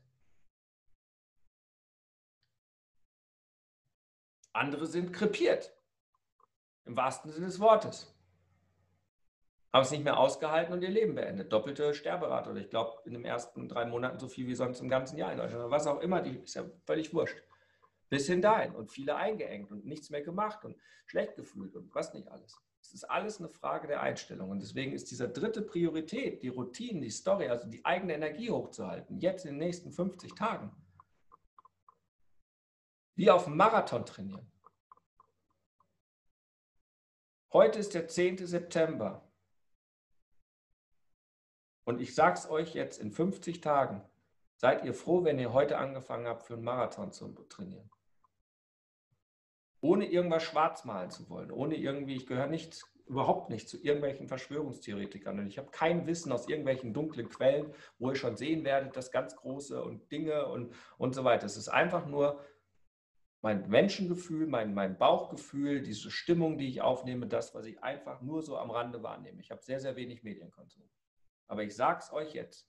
Andere sind krepiert. Im wahrsten Sinne des Wortes. Haben es nicht mehr ausgehalten und ihr Leben beendet. Doppelte Sterberate oder ich glaube in den ersten drei Monaten so viel wie sonst im ganzen Jahr in Deutschland. Was auch immer, die ist ja völlig wurscht. Bis hin dahin und viele eingeengt und nichts mehr gemacht und schlecht gefühlt und was nicht alles. Es ist alles eine Frage der Einstellung. Und deswegen ist diese dritte Priorität, die Routine, die Story, also die eigene Energie hochzuhalten, jetzt in den nächsten 50 Tagen, wie auf dem Marathon trainieren. Heute ist der 10. September. Und ich sage es euch jetzt, in 50 Tagen seid ihr froh, wenn ihr heute angefangen habt, für einen Marathon zu trainieren. Ohne irgendwas schwarz malen zu wollen, ohne irgendwie, ich gehöre nicht, überhaupt nicht zu irgendwelchen Verschwörungstheoretikern und ich habe kein Wissen aus irgendwelchen dunklen Quellen, wo ihr schon sehen werdet, das ganz Große und Dinge und, und so weiter. Es ist einfach nur mein Menschengefühl, mein, mein Bauchgefühl, diese Stimmung, die ich aufnehme, das, was ich einfach nur so am Rande wahrnehme. Ich habe sehr, sehr wenig Medienkonsum. Aber ich sage es euch jetzt.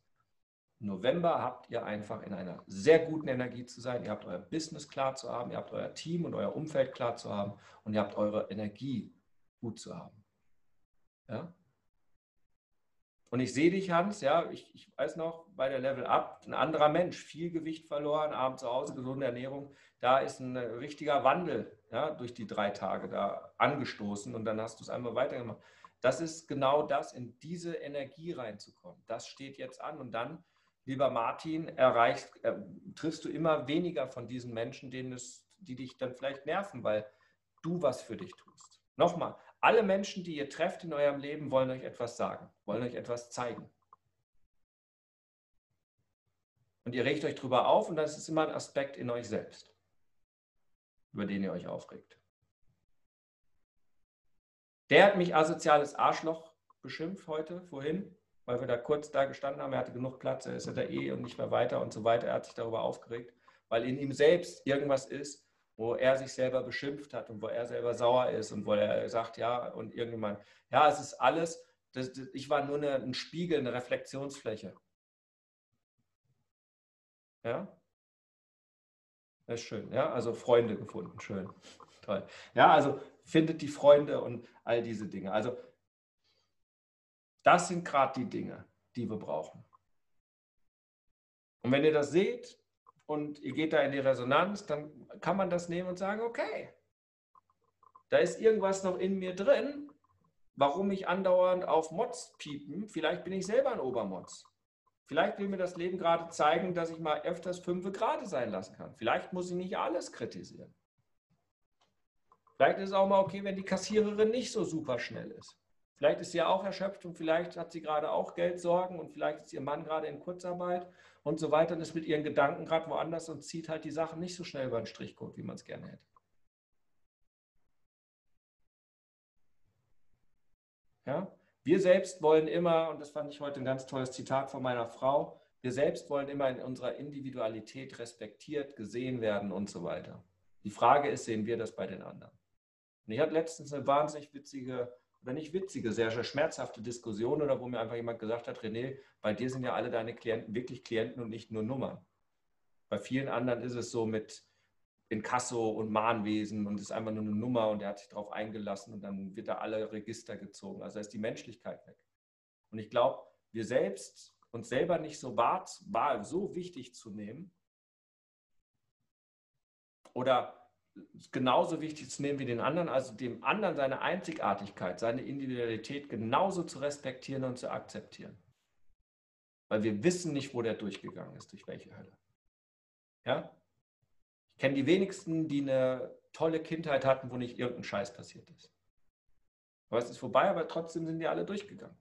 November habt ihr einfach in einer sehr guten Energie zu sein. Ihr habt euer Business klar zu haben, ihr habt euer Team und euer Umfeld klar zu haben und ihr habt eure Energie gut zu haben. Ja? Und ich sehe dich, Hans, ja, ich, ich weiß noch, bei der Level Up, ein anderer Mensch, viel Gewicht verloren, abends zu Hause, gesunde Ernährung. Da ist ein richtiger Wandel ja, durch die drei Tage da angestoßen und dann hast du es einmal weitergemacht. Das ist genau das, in diese Energie reinzukommen. Das steht jetzt an und dann, lieber Martin, erreichst, äh, triffst du immer weniger von diesen Menschen, denen es, die dich dann vielleicht nerven, weil du was für dich tust. Nochmal, alle Menschen, die ihr trefft in eurem Leben, wollen euch etwas sagen, wollen euch etwas zeigen. Und ihr regt euch drüber auf und das ist immer ein Aspekt in euch selbst, über den ihr euch aufregt. Der hat mich asoziales Arschloch beschimpft heute, vorhin, weil wir da kurz da gestanden haben. Er hatte genug Platz, er ist ja da eh und nicht mehr weiter und so weiter. Er hat sich darüber aufgeregt, weil in ihm selbst irgendwas ist, wo er sich selber beschimpft hat und wo er selber sauer ist und wo er sagt, ja, und irgendjemand, ja, es ist alles, das, das, ich war nur eine, ein Spiegel, eine Reflexionsfläche. Ja? Das ist schön, ja, also Freunde gefunden, schön, toll. Ja, also findet die Freunde und all diese Dinge. Also das sind gerade die Dinge, die wir brauchen. Und wenn ihr das seht, und ihr geht da in die Resonanz, dann kann man das nehmen und sagen, okay, da ist irgendwas noch in mir drin, warum ich andauernd auf Mods piepen, vielleicht bin ich selber ein Obermods. Vielleicht will mir das Leben gerade zeigen, dass ich mal öfters fünf gerade sein lassen kann. Vielleicht muss ich nicht alles kritisieren. Vielleicht ist es auch mal okay, wenn die Kassiererin nicht so super schnell ist. Vielleicht ist sie ja auch erschöpft und vielleicht hat sie gerade auch Geldsorgen und vielleicht ist ihr Mann gerade in Kurzarbeit und so weiter und ist mit ihren Gedanken gerade woanders und zieht halt die Sachen nicht so schnell über den Strichcode, wie man es gerne hätte. Ja? Wir selbst wollen immer, und das fand ich heute ein ganz tolles Zitat von meiner Frau, wir selbst wollen immer in unserer Individualität respektiert, gesehen werden und so weiter. Die Frage ist, sehen wir das bei den anderen? Und ich hatte letztens eine wahnsinnig witzige, oder nicht witzige, sehr, sehr schmerzhafte Diskussion, oder wo mir einfach jemand gesagt hat, René, bei dir sind ja alle deine Klienten wirklich Klienten und nicht nur Nummern. Bei vielen anderen ist es so mit Inkasso und Mahnwesen und es ist einfach nur eine Nummer und er hat sich darauf eingelassen und dann wird da alle Register gezogen. Also da ist die Menschlichkeit weg. Und ich glaube, wir selbst uns selber nicht so wahr, so wichtig zu nehmen oder genauso wichtig zu nehmen wie den anderen, also dem anderen seine Einzigartigkeit, seine Individualität genauso zu respektieren und zu akzeptieren. Weil wir wissen nicht, wo der durchgegangen ist, durch welche Hölle. Ja? Ich kenne die wenigsten, die eine tolle Kindheit hatten, wo nicht irgendein Scheiß passiert ist. Aber es ist vorbei, aber trotzdem sind die alle durchgegangen.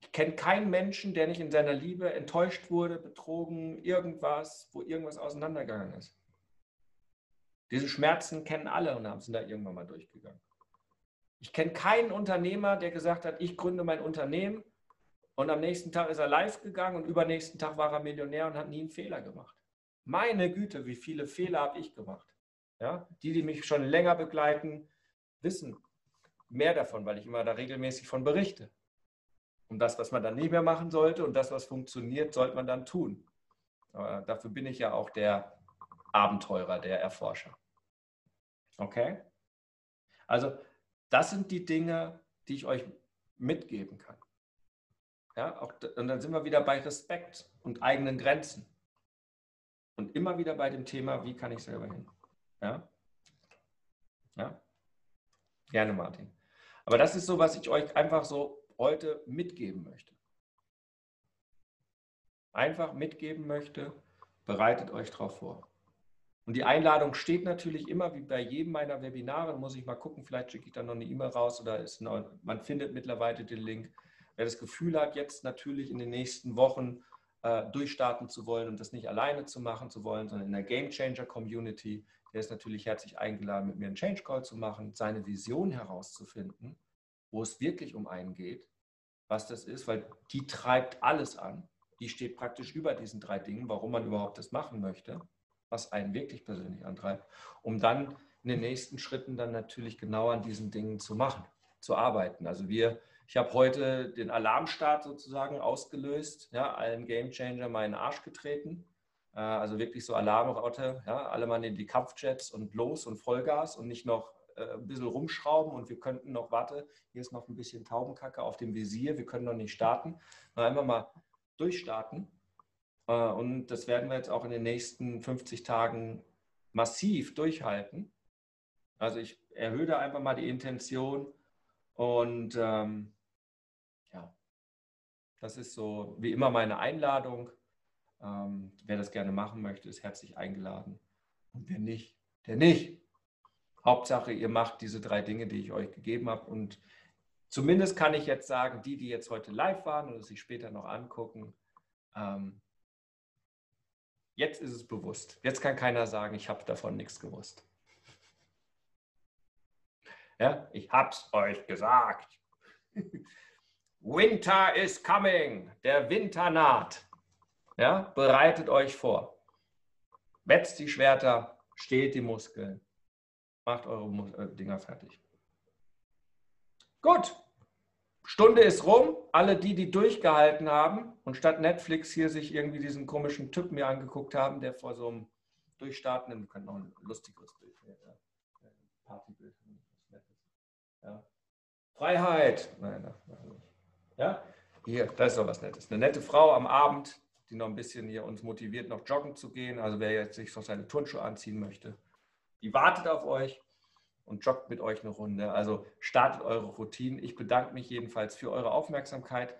Ich kenne keinen Menschen, der nicht in seiner Liebe enttäuscht wurde, betrogen, irgendwas, wo irgendwas auseinandergegangen ist. Diese Schmerzen kennen alle und sind da irgendwann mal durchgegangen. Ich kenne keinen Unternehmer, der gesagt hat, ich gründe mein Unternehmen und am nächsten Tag ist er live gegangen und übernächsten Tag war er Millionär und hat nie einen Fehler gemacht. Meine Güte, wie viele Fehler habe ich gemacht. Ja? Die, die mich schon länger begleiten, wissen mehr davon, weil ich immer da regelmäßig von berichte. Und das, was man dann nicht mehr machen sollte und das, was funktioniert, sollte man dann tun. Aber dafür bin ich ja auch der Abenteurer, der Erforscher. Okay? Also, das sind die Dinge, die ich euch mitgeben kann. Ja, auch, und dann sind wir wieder bei Respekt und eigenen Grenzen. Und immer wieder bei dem Thema, wie kann ich selber hin? Ja? Ja? Gerne, Martin. Aber das ist so, was ich euch einfach so heute mitgeben möchte. Einfach mitgeben möchte, bereitet euch darauf vor. Und die Einladung steht natürlich immer, wie bei jedem meiner Webinare, da muss ich mal gucken, vielleicht schicke ich dann noch eine E-Mail raus oder ist noch, man findet mittlerweile den Link. Wer das Gefühl hat, jetzt natürlich in den nächsten Wochen äh, durchstarten zu wollen und das nicht alleine zu machen zu wollen, sondern in der Game Changer Community, der ist natürlich herzlich eingeladen, mit mir einen Change Call zu machen, seine Vision herauszufinden, wo es wirklich um einen geht was das ist, weil die treibt alles an. Die steht praktisch über diesen drei Dingen, warum man überhaupt das machen möchte, was einen wirklich persönlich antreibt, um dann in den nächsten Schritten dann natürlich genau an diesen Dingen zu machen, zu arbeiten. Also wir, ich habe heute den Alarmstart sozusagen ausgelöst, ja, allen Gamechanger mal in den Arsch getreten. Äh, also wirklich so Alarmraute, ja, alle mal in die Kampfjets und los und Vollgas und nicht noch äh, ein bisschen rumschrauben und wir könnten noch, warte, hier ist noch ein bisschen Taubenkacke auf dem Visier, wir können noch nicht starten. Einfach mal durchstarten. Äh, und das werden wir jetzt auch in den nächsten 50 Tagen massiv durchhalten. Also ich erhöhe da einfach mal die Intention und ähm, ja, das ist so wie immer meine Einladung. Ähm, wer das gerne machen möchte, ist herzlich eingeladen. Und wer nicht, der nicht. Hauptsache, ihr macht diese drei Dinge, die ich euch gegeben habe. Und zumindest kann ich jetzt sagen, die, die jetzt heute live waren oder sich später noch angucken, ähm, jetzt ist es bewusst. Jetzt kann keiner sagen, ich habe davon nichts gewusst. Ja, ich habe es euch gesagt. Winter is coming. Der Winter naht. Ja, bereitet euch vor. Wetzt die Schwerter, stehlt die Muskeln Macht eure äh, Dinger fertig. Gut. Stunde ist rum. Alle die, die durchgehalten haben und statt Netflix hier sich irgendwie diesen komischen Typ mir angeguckt haben, der vor so einem durchstartenden, wir können noch ein lustiges Bild ja. Partybild. Ja. Freiheit. Nein, nein, Ja, hier, das ist doch was Nettes. Eine nette Frau am Abend, die noch ein bisschen hier uns motiviert, noch joggen zu gehen. Also wer jetzt sich noch seine Turnschuhe anziehen möchte, die wartet auf euch und joggt mit euch eine Runde. Also startet eure Routinen. Ich bedanke mich jedenfalls für eure Aufmerksamkeit.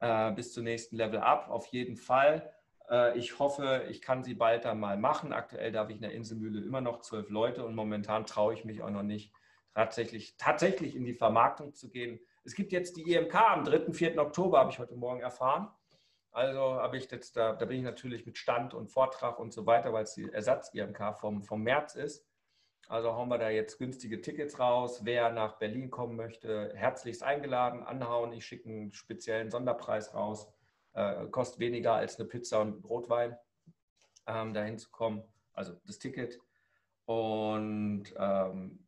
Äh, bis zum nächsten Level Up. Auf jeden Fall. Äh, ich hoffe, ich kann sie bald dann mal machen. Aktuell darf ich in der Inselmühle immer noch zwölf Leute und momentan traue ich mich auch noch nicht, tatsächlich, tatsächlich in die Vermarktung zu gehen. Es gibt jetzt die IMK am 3. 4. Oktober, habe ich heute Morgen erfahren. Also habe ich jetzt da, da bin ich natürlich mit Stand und Vortrag und so weiter, weil es die Ersatz-IMK vom, vom März ist. Also hauen wir da jetzt günstige Tickets raus. Wer nach Berlin kommen möchte, herzlichst eingeladen, anhauen. Ich schicke einen speziellen Sonderpreis raus. Äh, kostet weniger als eine Pizza und Rotwein, ähm, dahin zu kommen. Also das Ticket. Und ähm,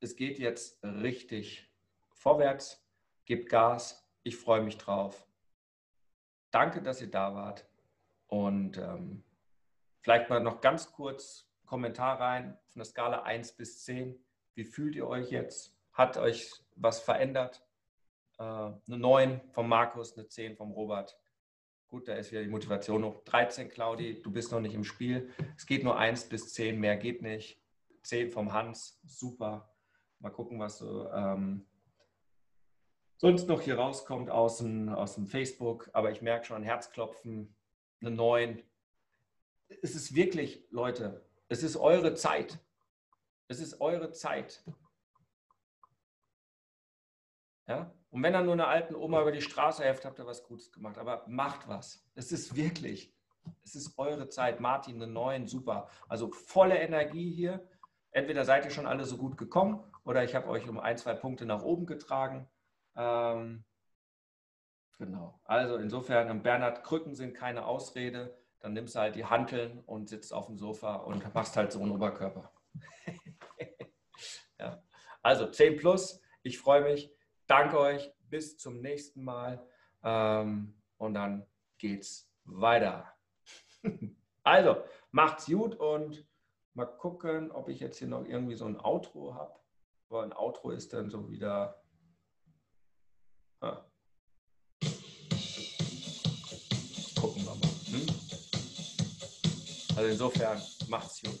es geht jetzt richtig vorwärts. Gebt Gas. Ich freue mich drauf. Danke, dass ihr da wart. Und ähm, vielleicht mal noch ganz kurz Kommentar rein von der Skala 1 bis 10. Wie fühlt ihr euch jetzt? Hat euch was verändert? Äh, eine 9 vom Markus, eine 10 vom Robert. Gut, da ist wieder die Motivation noch. 13, Claudi, du bist noch nicht im Spiel. Es geht nur 1 bis 10, mehr geht nicht. 10 vom Hans, super. Mal gucken, was so ähm, sonst noch hier rauskommt aus dem, aus dem Facebook. Aber ich merke schon, Herzklopfen, eine 9. Es ist wirklich, Leute, es ist eure Zeit. Es ist eure Zeit. Ja? Und wenn er nur eine alten Oma über die Straße helft, habt ihr was Gutes gemacht. Aber macht was. Es ist wirklich, es ist eure Zeit. Martin, eine neuen, super. Also volle Energie hier. Entweder seid ihr schon alle so gut gekommen oder ich habe euch um ein, zwei Punkte nach oben getragen. Ähm, genau. Also insofern, Bernhard, Krücken sind keine Ausrede dann nimmst du halt die Hanteln und sitzt auf dem Sofa und machst halt so einen Oberkörper. ja. Also 10 plus, ich freue mich. Danke euch, bis zum nächsten Mal ähm, und dann geht's weiter. also, macht's gut und mal gucken, ob ich jetzt hier noch irgendwie so ein Outro habe. Aber ein Outro ist dann so wieder. Ah. Also insofern macht's gut.